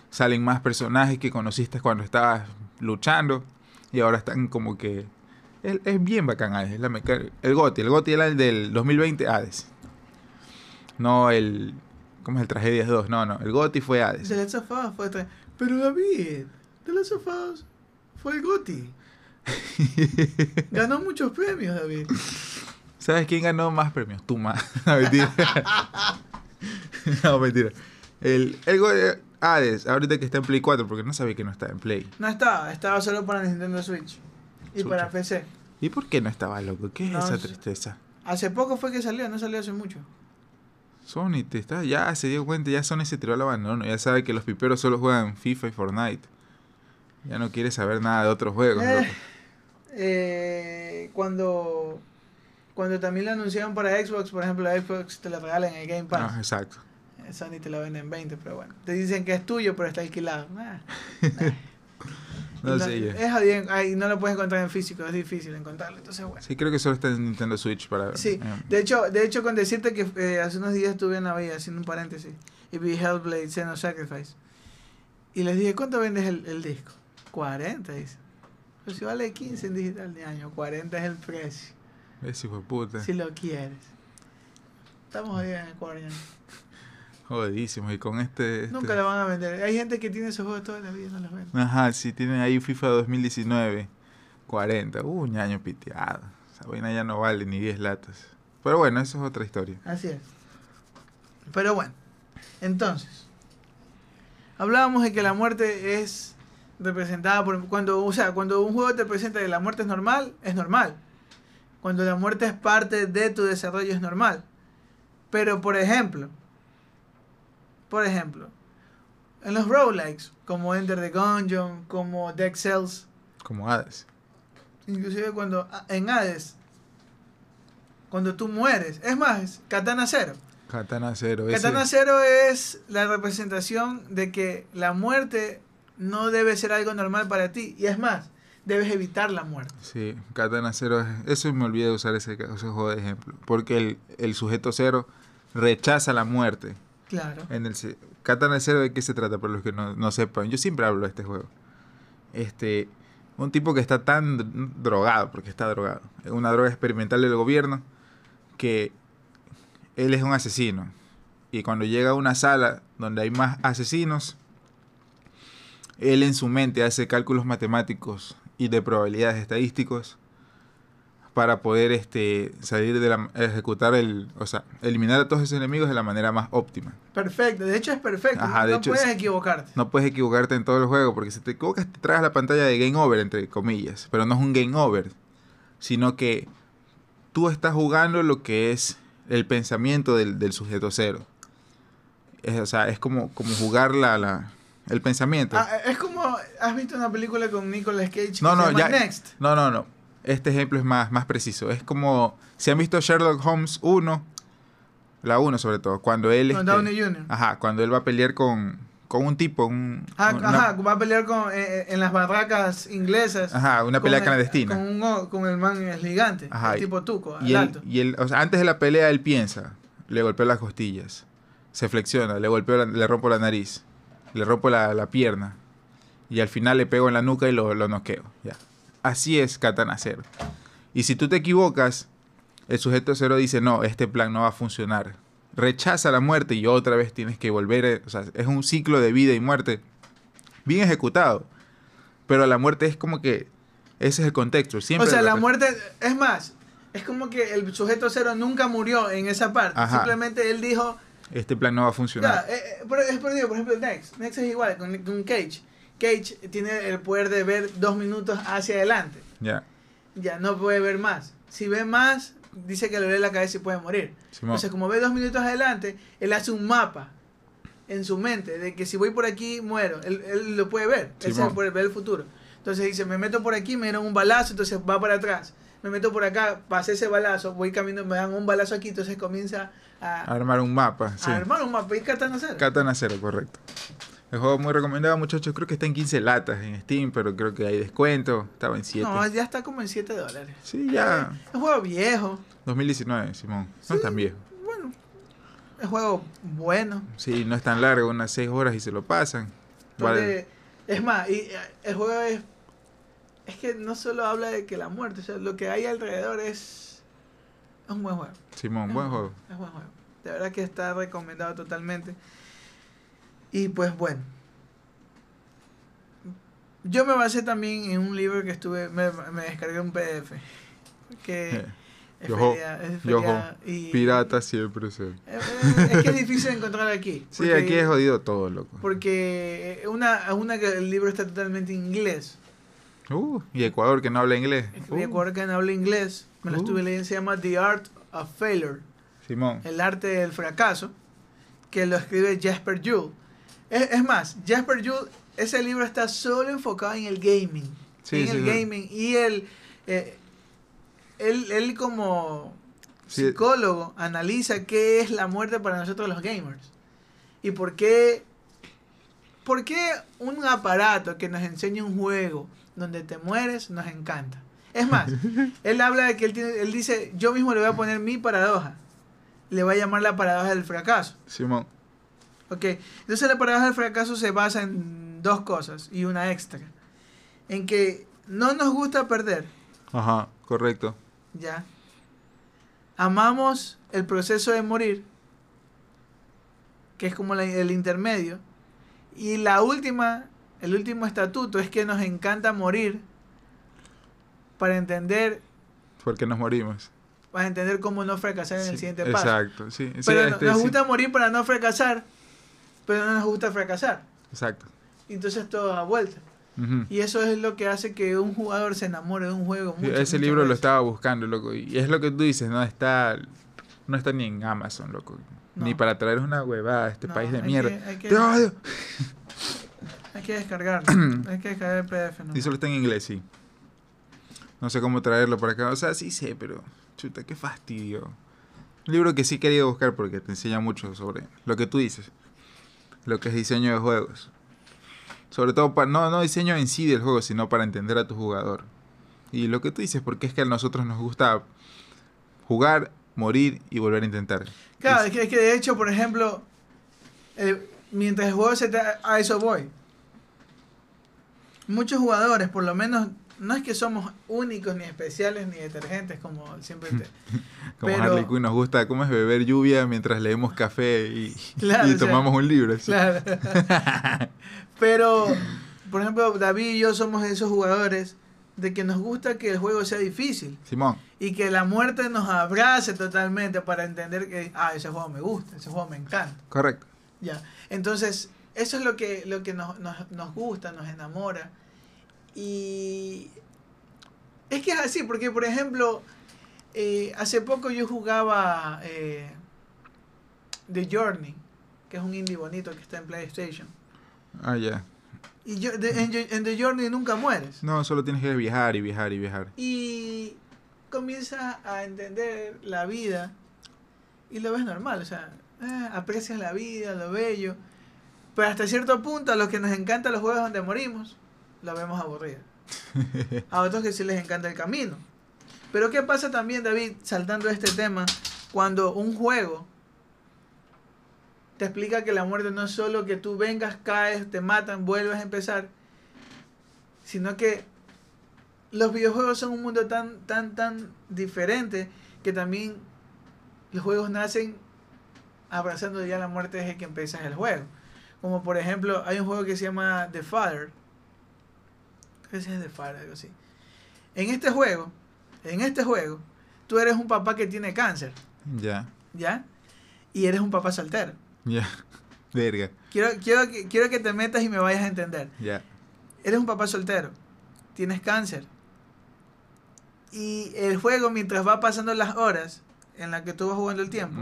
salen más personajes que conociste cuando estabas luchando y ahora están como que es, es bien bacán Hades, es la el GOTY, el GOTY era el del 2020 Hades. No el ¿cómo es el Tragedias 2? No, no, el GOTY fue Hades. The Last of Us fue Pero David, The Last of Us fue el GOTY. Ganó muchos premios, David. ¿Sabes quién ganó más premios? Tú más. No, mentira. no, mentira. El, el eh, Hades, ahorita que está en Play 4, porque no sabía que no estaba en Play. No estaba, estaba solo para Nintendo Switch. Y para PC. ¿Y por qué no estaba loco? ¿Qué es No, esa es- tristeza? Hace poco fue que salió, no salió hace mucho. Sony te está, ya se dio cuenta, ya Sony se tiró al abandono, ya sabe que los piperos solo juegan FIFA y Fortnite. Ya no quiere saber nada de otros juegos. Eh, loco. eh, cuando cuando también lo anunciaron para Xbox, por ejemplo, la Xbox te la regalan en el Game Pass. Ah, exacto. Eh, Sony te la vende en 20, pero bueno. Te dicen que es tuyo, pero está alquilado. Ah, No Y sé ya. Es jodido, ay, no lo puedes encontrar en físico, es difícil encontrarlo. Entonces, bueno. Sí, creo que solo está en Nintendo Switch para... Sí, eh, de hecho, de hecho con decirte que eh, hace unos días estuve en la vía haciendo un paréntesis y vi Hellblade Xeno Sacrifice. Y les dije, ¿cuánto vendes el, el disco? 40, dice. Pues si vale 15 en digital de año, 40 es el precio. Ese hijo de puta. Si lo quieres. Estamos jodidos en Ecuador ya. Jodidísimo. Y con este... este- Nunca lo van a vender. Hay gente que tiene esos juegos toda la vida y no los vende. Ajá, sí, tienen ahí FIFA 2019, 40. Uh, un año piteado. Esa vaina ya no vale ni 10 latas. Pero bueno, eso es otra historia. Así es. Pero bueno, entonces, hablábamos de que la muerte es representada por cuando, o sea, cuando un juego te presenta que la muerte es normal, es normal. Cuando la muerte es parte de tu desarrollo es normal. Pero por ejemplo, por ejemplo, en los roguelikes, como Enter the Gungeon, como Dead Cells, Como Hades. inclusive cuando en Hades, cuando tú mueres, es más, Katana Zero. Katana Zero. ese- Katana Zero es la representación de que la muerte no debe ser algo normal para ti. Y es más, debes evitar la muerte. Sí, Katana Zero. es- Eso me olvidé de usar ese, ese juego de ejemplo. Porque el, el sujeto cero rechaza la muerte. Claro. En el Katana Zero, ¿de qué se trata? Para los que no, no sepan. Yo siempre hablo de este juego. Este, un tipo que está tan dr- drogado, porque está drogado. Es una droga experimental del gobierno, que él es un asesino. Y cuando llega a una sala donde hay más asesinos, él en su mente hace cálculos matemáticos y de probabilidades estadísticos para poder este, salir de la, ejecutar el, o sea, eliminar a todos esos enemigos de la manera más óptima. Perfecto. De hecho, es perfecto. Ajá, no de no hecho, puedes es- equivocarte. No puedes equivocarte en todo el juego, porque si te equivocas te traes la pantalla de game over, entre comillas. Pero no es un game over, sino que tú estás jugando lo que es el pensamiento del, del sujeto cero. Es, o sea, es como, como jugar la, la- el pensamiento. Ah, es como, ¿has visto una película con Nicolas Cage que No, se no, llama ya- Next? No, no, no. Este ejemplo es más, más preciso. Es como, si han visto Sherlock Holmes 1, la 1 sobre todo, cuando él... Con este, Downey Jr. Ajá, cuando él va a pelear con, con un tipo, un... Ah, una- ajá, va a pelear con, eh, eh, en las barracas inglesas. Ajá, una con pelea el- clandestina. Con, un con el man el gigante, Ajá, el tipo tuco, Y el alto. y él, o sea, antes de la pelea él piensa, le golpeo las costillas, se flexiona, le golpeo, la- le rompo la nariz, le rompo la, la pierna y al final le pego en la nuca y lo, lo noqueo. Ya. Así es Katana Zero. Y si tú te equivocas, el sujeto cero dice, no, este plan no va a funcionar. Rechaza la muerte y otra vez tienes que volver, eh, o sea, es un ciclo de vida y muerte bien ejecutado. Pero la muerte es como que, ese es el contexto. O Siempre sea, la muerte, es más, es como que el sujeto cero nunca murió en esa parte. Ajá. Simplemente él dijo, este plan no va a funcionar. eh, eh, por, es por, digo, por ejemplo, Next. Next es igual con, con Cage. Cage tiene el poder de ver dos minutos hacia adelante. Ya. Ya no puede ver más. Si ve más, dice que le duele la cabeza y puede morir. Simón. Entonces, como ve dos minutos adelante, él hace un mapa en su mente de que si voy por aquí, muero. Él, él lo puede ver. Él Simón. se puede ver el futuro. Entonces dice, me meto por aquí, me dieron un balazo, entonces va para atrás. Me meto por acá, pasé ese balazo, voy caminando, me dan un balazo aquí, entonces comienza a, Armar un mapa. Sí. armar un mapa y katana cero. Katana Zero, correcto. El juego muy recomendado, muchachos. Creo que está en 15 latas en Steam, pero creo que hay descuento. Estaba en 7. No, ya está como en 7 dólares. Sí, ya. Es un juego viejo. 2019, Simón. No Sí. es tan viejo. Bueno, es juego bueno. Sí, no es tan largo, unas 6 horas y se lo pasan. Vale. Es más, y eh, el juego es. Es que no solo habla de que la muerte, o sea, lo que hay alrededor es. Es un buen juego. Simón, Es buen juego. Es buen juego. De verdad que está recomendado totalmente. Y pues bueno. Yo me basé también en un libro que estuve. Me, me descargué un PDF. Que es feria- es y Pirata siempre se. Eh, eh, Es que es difícil encontrar aquí. Sí, aquí es jodido todo, loco. Porque una, una que el libro está totalmente en inglés. Uh, y Ecuador que no habla inglés. Y Uh, Ecuador que no habla inglés. Me lo Uh. estuve leyendo. Se llama The Art of Failure. Simón. El arte del fracaso. Que lo escribe Jasper Juhl. Es, es más, Jasper Juhl, ese libro está solo enfocado en el gaming. Sí, en sí, el sí. gaming. Y él, eh, él, él como psicólogo analiza qué es la muerte para nosotros los gamers. Y por qué, por qué un aparato que nos enseña un juego donde te mueres nos encanta. Es más, él habla de que él, tiene, él dice, yo mismo le voy a poner mi paradoja. Le voy a llamar la paradoja del fracaso. Simón. Ok, entonces la paradoja del fracaso se basa en dos cosas y una extra. En que no nos gusta perder, Ajá, correcto. ¿ya? Amamos el proceso de morir, que es como la- el intermedio. Y la última, el último estatuto es que nos encanta morir para entender, Porque nos morimos. para entender cómo no fracasar en el Sí, siguiente paso. Exacto, sí. sí, Pero no- este, nos sí. gusta morir para no fracasar, pero no nos gusta fracasar. Exacto. Entonces todo da vuelta. Ujú. Y eso es lo que hace que un jugador se enamore de un juego. Sí, muchas, ese libro lo veces. estaba buscando, loco. Y es lo que tú dices, no está, no está ni en Amazon, loco. Ni No. para traer una huevada a este No, país de mierda. que- que- ¡Te odio! Hay que descargarlo. hay que descargar el PDF. ¿no? Y solo está en inglés, sí. No sé cómo traerlo para acá. O sea, sí sé, pero chuta, qué fastidio. Un libro que sí querido buscar porque te enseña mucho sobre lo que tú dices. Lo que es diseño de juegos. Sobre todo, para, no, no diseño en sí del juego, sino para entender a tu jugador. Y lo que tú dices, porque es que a nosotros nos gusta jugar, morir y volver a intentar. Claro, es que, es que de hecho, por ejemplo, eh, mientras el juego se tra- a eso voy. Muchos jugadores, por lo menos, no es que somos únicos, ni especiales, ni detergentes, como siempre te... Como pero- Harley Quinn nos gusta, ¿cómo es beber lluvia mientras leemos café y, Claro, y o sea, tomamos un libro? así? Claro. Pero, por ejemplo, David y yo somos esos jugadores de que nos gusta que el juego sea difícil. Simón, Y que la muerte nos abrace totalmente para entender que, ah, ese juego me gusta, ese juego me encanta. correcto. Ya. Entonces, eso es lo que, lo que nos, nos, nos gusta, nos enamora. Y es que es así, porque por ejemplo, eh, hace poco yo jugaba eh, The Journey, que es un indie bonito que está en PlayStation. Ah, ya. Y yo, de- en, en The Journey nunca mueres. No, solo tienes que viajar y viajar y viajar. Y comienzas a entender la vida y lo ves normal, o sea, eh, aprecias la vida, lo bello. Pero hasta cierto punto, a los que nos encantan los juegos donde morimos, lo vemos aburrido. A otros que sí les encanta el camino. Pero ¿qué pasa también, David, saltando este tema, cuando un juego te explica que la muerte no es solo que tú vengas, caes, te matan, vuelves a empezar, sino que los videojuegos son un mundo tan, tan, tan diferente que también los juegos nacen abrazando ya la muerte desde que empiezas el juego. Como por ejemplo, hay un juego que se llama The Father. Creo que es The Father, algo así. En este juego, en este juego, tú eres un papá que tiene cáncer, Ya, ¿ya? Y eres un papá soltero. ya. Verga, Quiero, quiero, que, quiero que te metas y me vayas a entender. ya. Eres un papá soltero, tienes cáncer. Y el juego, mientras va pasando las horas en las que tú vas jugando el tiempo,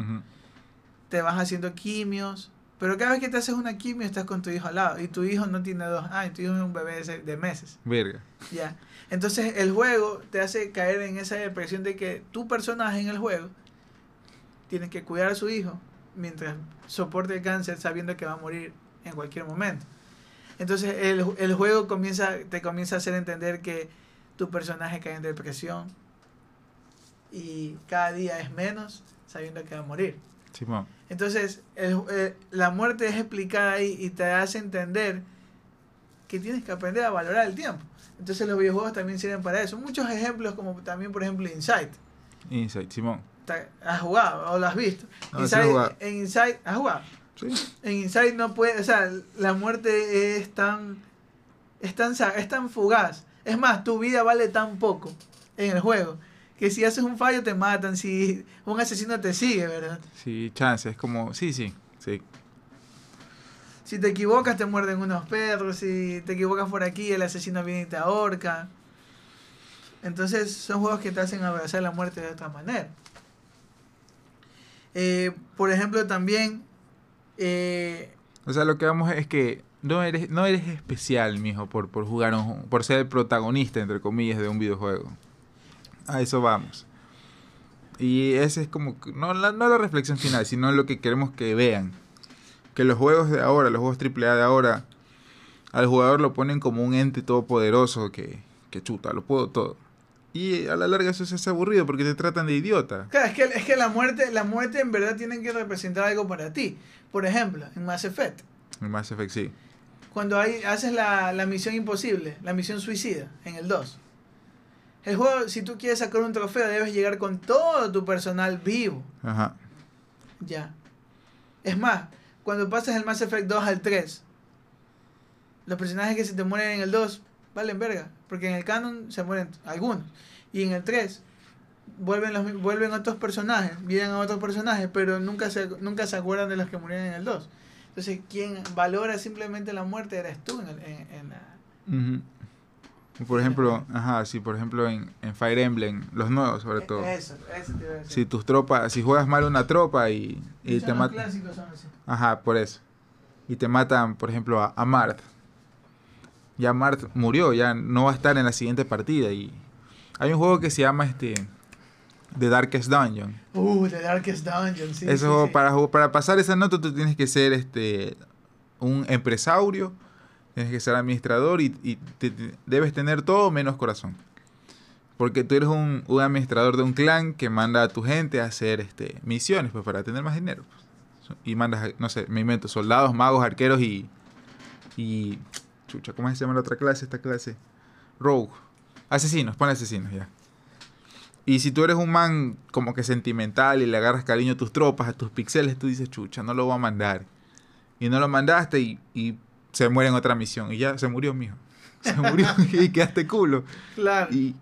te vas haciendo quimios. Pero cada vez que te haces una quimio estás con tu hijo al lado. Y tu hijo no tiene dos años, tu hijo es un bebé de, se- de meses. Verga. Ya. Entonces el juego te hace caer en esa depresión de que tu personaje en el juego tiene que cuidar a su hijo mientras soporte el cáncer sabiendo que va a morir en cualquier momento. Entonces el, el juego comienza, te comienza a hacer entender que tu personaje cae en depresión y cada día es menos sabiendo que va a morir. Simón. Entonces, el- eh, la muerte es explicada ahí y te hace entender que tienes que aprender a valorar el tiempo. Entonces los videojuegos también sirven para eso. Muchos ejemplos como también, por ejemplo, Insight. Insight, Simón. ¿Has jugado o lo has visto? No, he Inside- en Insight, ¿has jugado? Sí. En Inside no puede, o sea, la muerte es tan, es tan, es tan fugaz. Es más, tu vida vale tan poco en el juego que si haces un fallo te matan, si un asesino te sigue, ¿verdad? Sí, chance, es como, sí, sí, sí. Si te equivocas te muerden unos perros, si te equivocas por aquí el asesino viene y te ahorca. Entonces son juegos que te hacen abrazar la muerte de otra manera. Eh, por ejemplo también eh, O sea, lo que vamos es que no eres, no eres especial, mijo, por, por jugar un, por ser el protagonista, entre comillas, de un videojuego. A eso vamos. Y ese es como, no la, no la reflexión final, sino lo que queremos que vean. Que los juegos de ahora, los juegos AAA de ahora, al jugador lo ponen como un ente todopoderoso que, que chuta, lo puedo todo. Y a la larga eso se hace aburrido porque te tratan de idiota. Claro, es que, es que la muerte, la muerte en verdad tiene que representar algo para ti. Por ejemplo, en Mass Effect, En Mass Effect sí. cuando hay, haces la, la misión imposible, la misión suicida, en el 2. El juego, si tú quieres sacar un trofeo, debes llegar con todo tu personal vivo. Ajá. Ya. Es más, cuando pasas el Mass Effect 2 al 3, los personajes que se te mueren en el 2 valen verga. Porque en el canon se mueren algunos. Y en el 3 vuelven, los, vuelven otros personajes, vienen a otros personajes, pero nunca se, nunca se acuerdan de los que murieron en el 2. Entonces, quien valora simplemente la muerte eres tú en, el- en- en la... Ujú. Por ejemplo, ajá, sí, por ejemplo en, en Fire Emblem, los nuevos sobre todo. Eso, eso te iba a decir. Si tus tropas, si juegas mal una tropa y, y te los matan. clásicos son así. Ajá, por eso. Y te matan, por ejemplo, a, a Mart. Ya Mart murió, ya no va a estar en la siguiente partida. Y hay un juego que se llama este The Darkest Dungeon. Uh, The Darkest Dungeon, sí. Sí, sí. Para, ju- para pasar esa nota tú tienes que ser este un empresario, tienes que ser administrador y, y te- debes tener todo menos corazón. Porque tú eres un, un administrador de un clan que manda a tu gente a hacer este, misiones pues, para tener más dinero. pues. Y mandas, no sé, me invento, soldados, magos, arqueros y... y chucha, ¿cómo se llama la otra clase? Esta clase. Rogue. Asesinos, pon asesinos ya. Y si tú eres un man como que sentimental y le agarras cariño a tus tropas, a tus pixeles, tú dices, chucha, no lo voy a mandar. Y no lo mandaste y se muere en otra misión. Y ya se murió, mijo. Se murió y quedaste culo. Claro. Y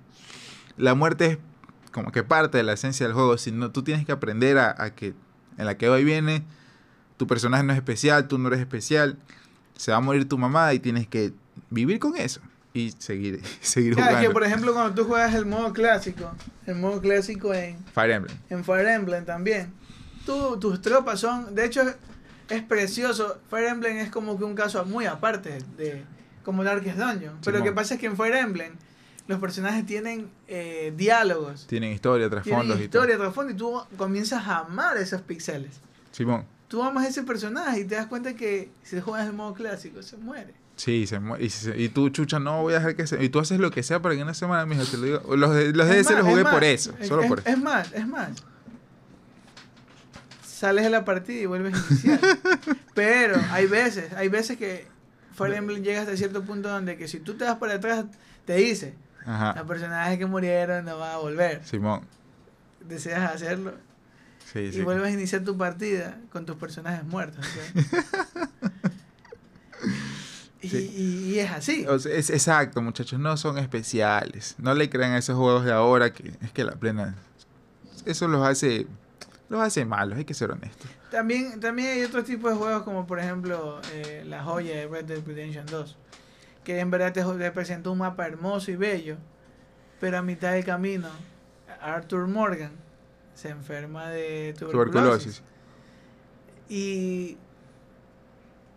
la muerte es como que parte de la esencia del juego. Si no, tú tienes que aprender a, a que en la que hoy viene, tu personaje no es especial, tú no eres especial. Se va a morir tu mamá y tienes que vivir con eso. Y seguir, seguir Claro, jugando. que por ejemplo cuando tú juegas el modo clásico, el modo clásico en, Fire Emblem. en Fire Emblem también, tú, tus tropas son, de hecho es precioso, Fire Emblem es como que un caso muy aparte de como Darkest Dungeon, pero lo que pasa es que en Fire Emblem los personajes tienen eh, diálogos, Tienen historia, tienen trasfondos y todo. historia, trasfondo y tú comienzas a amar esos pixeles. Simón. Tú amas ese personaje y te das cuenta que si juegas el modo clásico se muere. Sí, se mu- y, se- y tú, chucha, no voy a dejar que se... Y tú haces lo que sea para que no se muera, mijo, te lo digo. Los los más, los jugué por eso, es- solo es, por eso. Es más, es más. Sales de la partida y vuelves a iniciar. Pero hay veces, hay veces que Fire Emblem llega hasta cierto punto donde que si tú te vas para atrás, te dice, los Ajá, personajes que murieron no van a volver. Simón. Deseas hacerlo Sí, y sí. vuelves a iniciar tu partida con tus personajes muertos. y, Sí. y- y es así. O sea, es exacto, muchachos, no son especiales. No le crean a esos juegos de ahora que es que la plena... Eso los hace... Los hace malos, hay que ser honestos. También, también hay otros tipos de juegos como por ejemplo eh, la joya de Red Dead Redemption 2, que en verdad te, te presentó un mapa hermoso y bello, pero a mitad del camino Arthur Morgan se enferma de tuberculosis, Tuberculosis. y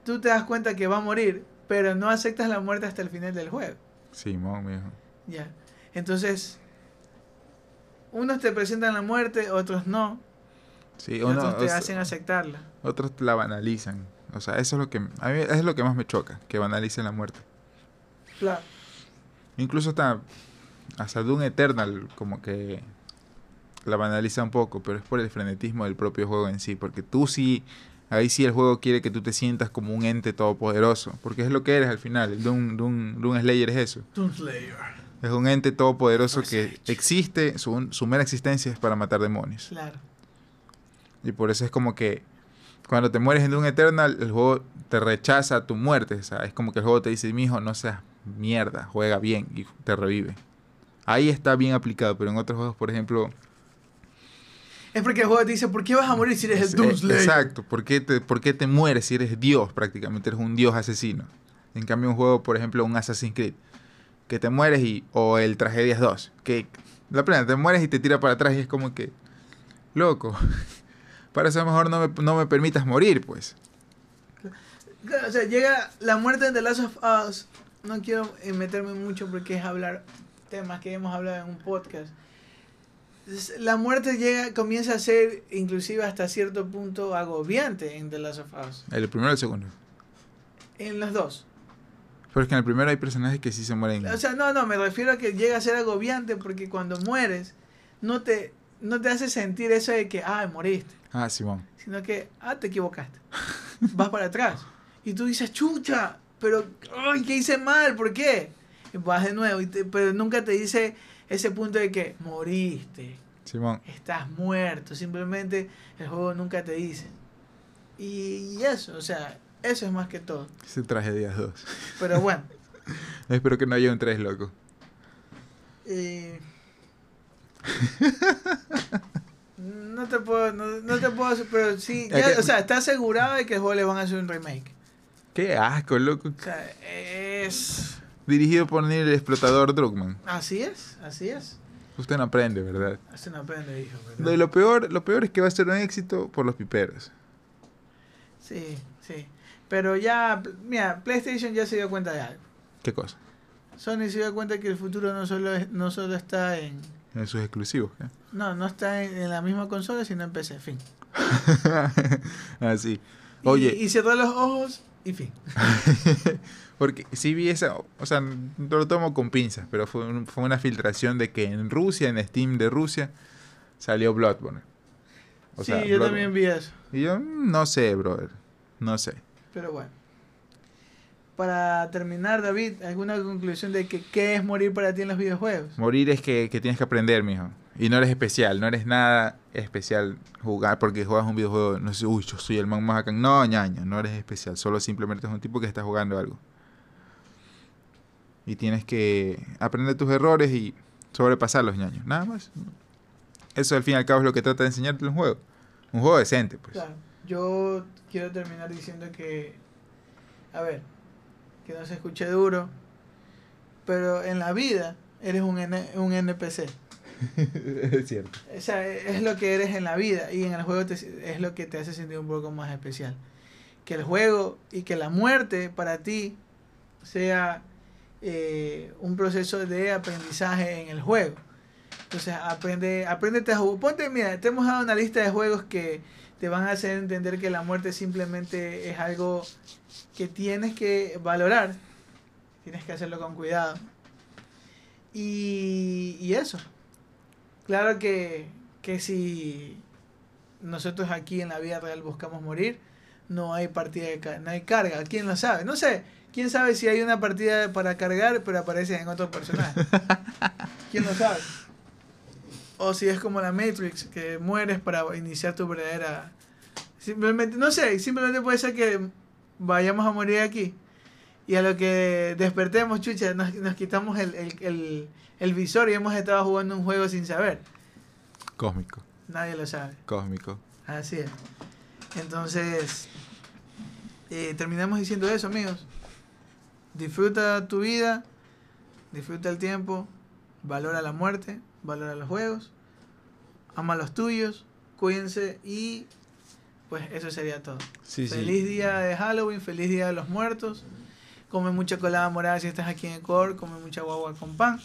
tú te das cuenta que va a morir, pero no aceptas la muerte hasta el final del juego. Simón, mijo. Ya. Entonces, unos te presentan la muerte, otros no, Sí, y uno- otros te o sea, hacen aceptarla. otros la banalizan. O sea, eso es lo que... A mí es lo que más me choca, que banalicen la muerte. Claro. Incluso hasta, hasta Doom Eternal como que la banaliza un poco, pero es por el frenetismo del propio juego en sí, porque tú sí Ahí sí el juego quiere que tú te sientas como un ente todopoderoso, porque es lo que eres al final. El Doom, Doom, Doom Slayer es eso. Doom Slayer. Es un ente todopoderoso que existe, su, su mera existencia es para matar demonios. Claro. Y por eso es como que cuando te mueres en Doom Eternal, el juego te rechaza tu muerte. O sea, es como que el juego te dice, mijo, no seas mierda, juega bien y te revive. Ahí está bien aplicado, pero en otros juegos, por ejemplo... Es porque el juego te dice, ¿por qué vas a morir si eres el es- Doom eh? Exacto, ¿por qué, te, ¿por qué te mueres si eres Dios prácticamente? Eres un Dios asesino. En cambio, un juego, por ejemplo, un Assassin's Creed, que te mueres y... O el Tragedias 2, que la plena, te mueres y te tira para atrás y es como que... Loco, para eso mejor no me, no me permitas morir, pues. Claro, o sea, llega la muerte de The Last of Us. No quiero eh, meterme mucho porque es hablar temas que hemos hablado en un podcast. La muerte llega, comienza a ser inclusive hasta cierto punto agobiante en The Last of Us. El primero y el segundo. En los dos. Pero es que en el primero hay personajes que sí se mueren. O sea, no, no, me refiero a que llega a ser agobiante porque cuando mueres no te, no te hace sentir eso de que, ah, moriste. ah, Simón. Sino que, ah, te equivocaste. Vas para atrás. Y tú dices, chucha, pero, ay, ¿qué hice mal? ¿Por qué? Y vas de nuevo, y te- pero nunca te dice ese punto de que moriste, Simón. estás muerto. Simplemente el juego nunca te dice. Y, y eso, o sea, eso es más que todo. Ese Tragedias 2. Pero bueno, Espero que no haya un 3, loco. eh, no te puedo, no, no te puedo, pero sí, ya, que- o sea, está asegurado de que le van a hacer un remake. Qué asco, loco. O sea, es... Dirigido por el explotador Druckmann. Así es, así es. Usted no aprende, ¿verdad? Así no aprende, hijo. ¿verdad? Lo, lo peor, lo peor es que va a ser un éxito por los piperos. Sí, sí. Pero ya, mira, PlayStation ya se dio cuenta de algo. ¿Qué cosa? Sony se dio cuenta que el futuro no solo, es, no solo está en... En sus exclusivos. ¿qué? No, no está en, la misma consola, sino en PC, fin. Así. Y- Oye, Y, cerró los ojos y fin. porque sí vi esa, o sea, lo tomo con pinzas, pero fue, un- fue una filtración de que en Rusia, en Steam de Rusia, salió Bloodborne. O sí, sea, yo Bloodborne. también vi eso. Y yo, mm, no sé, brother. No sé. Pero bueno. Para terminar, David, ¿alguna conclusión de que qué es morir para ti en los videojuegos? Morir es que, que tienes que aprender, mijo. Y no eres especial, no eres nada especial jugar porque juegas un videojuego. No sé, uy, yo soy el man más acá. No, ñaño, no eres especial. Solo simplemente es un tipo que está jugando algo. Y tienes que aprender tus errores y sobrepasarlos, ñaño. Nada más. Eso al fin y al cabo es lo que trata de enseñarte un juego. Un juego decente, pues. Claro, yo quiero terminar diciendo que, a ver, que no se escuche duro, pero en la vida eres un, N- un NPC. es cierto. O sea, es lo que eres en la vida y en el juego te- es lo que te hace sentir un poco más especial. Que el juego y que la muerte para ti sea eh, un proceso de aprendizaje en el juego. Entonces, aprende, apréndete a jugar. Ponte, mira, te hemos dado una lista de juegos que te van a hacer entender que la muerte simplemente es algo que tienes que valorar. Tienes que hacerlo con cuidado. Y, y eso. Claro que, que si nosotros aquí en la vida real buscamos morir, no hay partida de no hay carga. ¿Quién lo sabe? No sé. ¿Quién sabe si hay una partida para cargar pero aparece en otro personaje? ¿Quién lo sabe? O si es como la Matrix, que mueres para iniciar tu verdadera... Simplemente, no sé, simplemente puede ser que vayamos a morir aquí. Y a lo que despertemos, chucha, nos, nos quitamos el, el, el, el visor y hemos estado jugando un juego sin saber. Cósmico, Nadie lo sabe. cósmico. Así es. Entonces, eh, terminamos diciendo eso, amigos. Disfruta tu vida, disfruta el tiempo, valora la muerte, valora los juegos, ama los tuyos, cuídense y pues eso sería todo. Sí, feliz sí. día de Halloween, feliz día de los muertos. Come mucha colada morada si estás aquí en Ecuador, come mucha guagua con pan,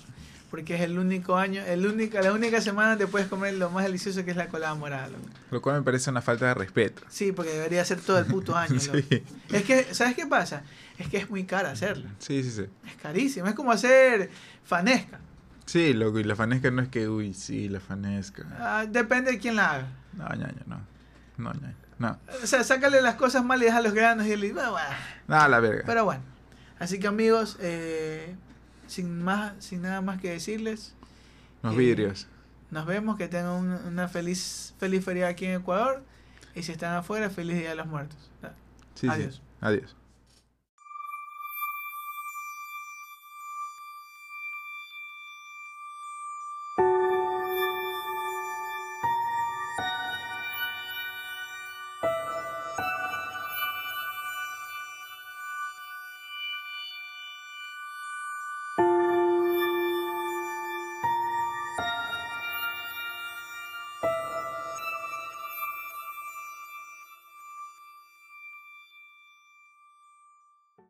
porque es el único año, el única, la única semana te puedes comer lo más delicioso que es la colada morada. loco. Lo cual me parece una falta de respeto. Sí, porque debería ser todo el puto año. loco. Sí. Es que, ¿sabes qué pasa? Es que es muy cara hacerla. Sí, sí, sí. Es carísimo. Es como hacer fanesca. Sí, loco, y la fanesca no es que, uy, sí, la fanesca. Ah, depende de quién la haga. No, ñaño, no. No, ñaño. No. O sea, sácale las cosas mal y deja los granos y él "Ah, bueno". Nada, la verga. Pero bueno. Así que amigos, eh, sin más, sin nada más que decirles, Los eh, vidrios. nos vemos, que tengan un- una feliz, feliz feria aquí en Ecuador. Y si están afuera, feliz Día de los Muertos. Sí, sí. adiós. Adiós.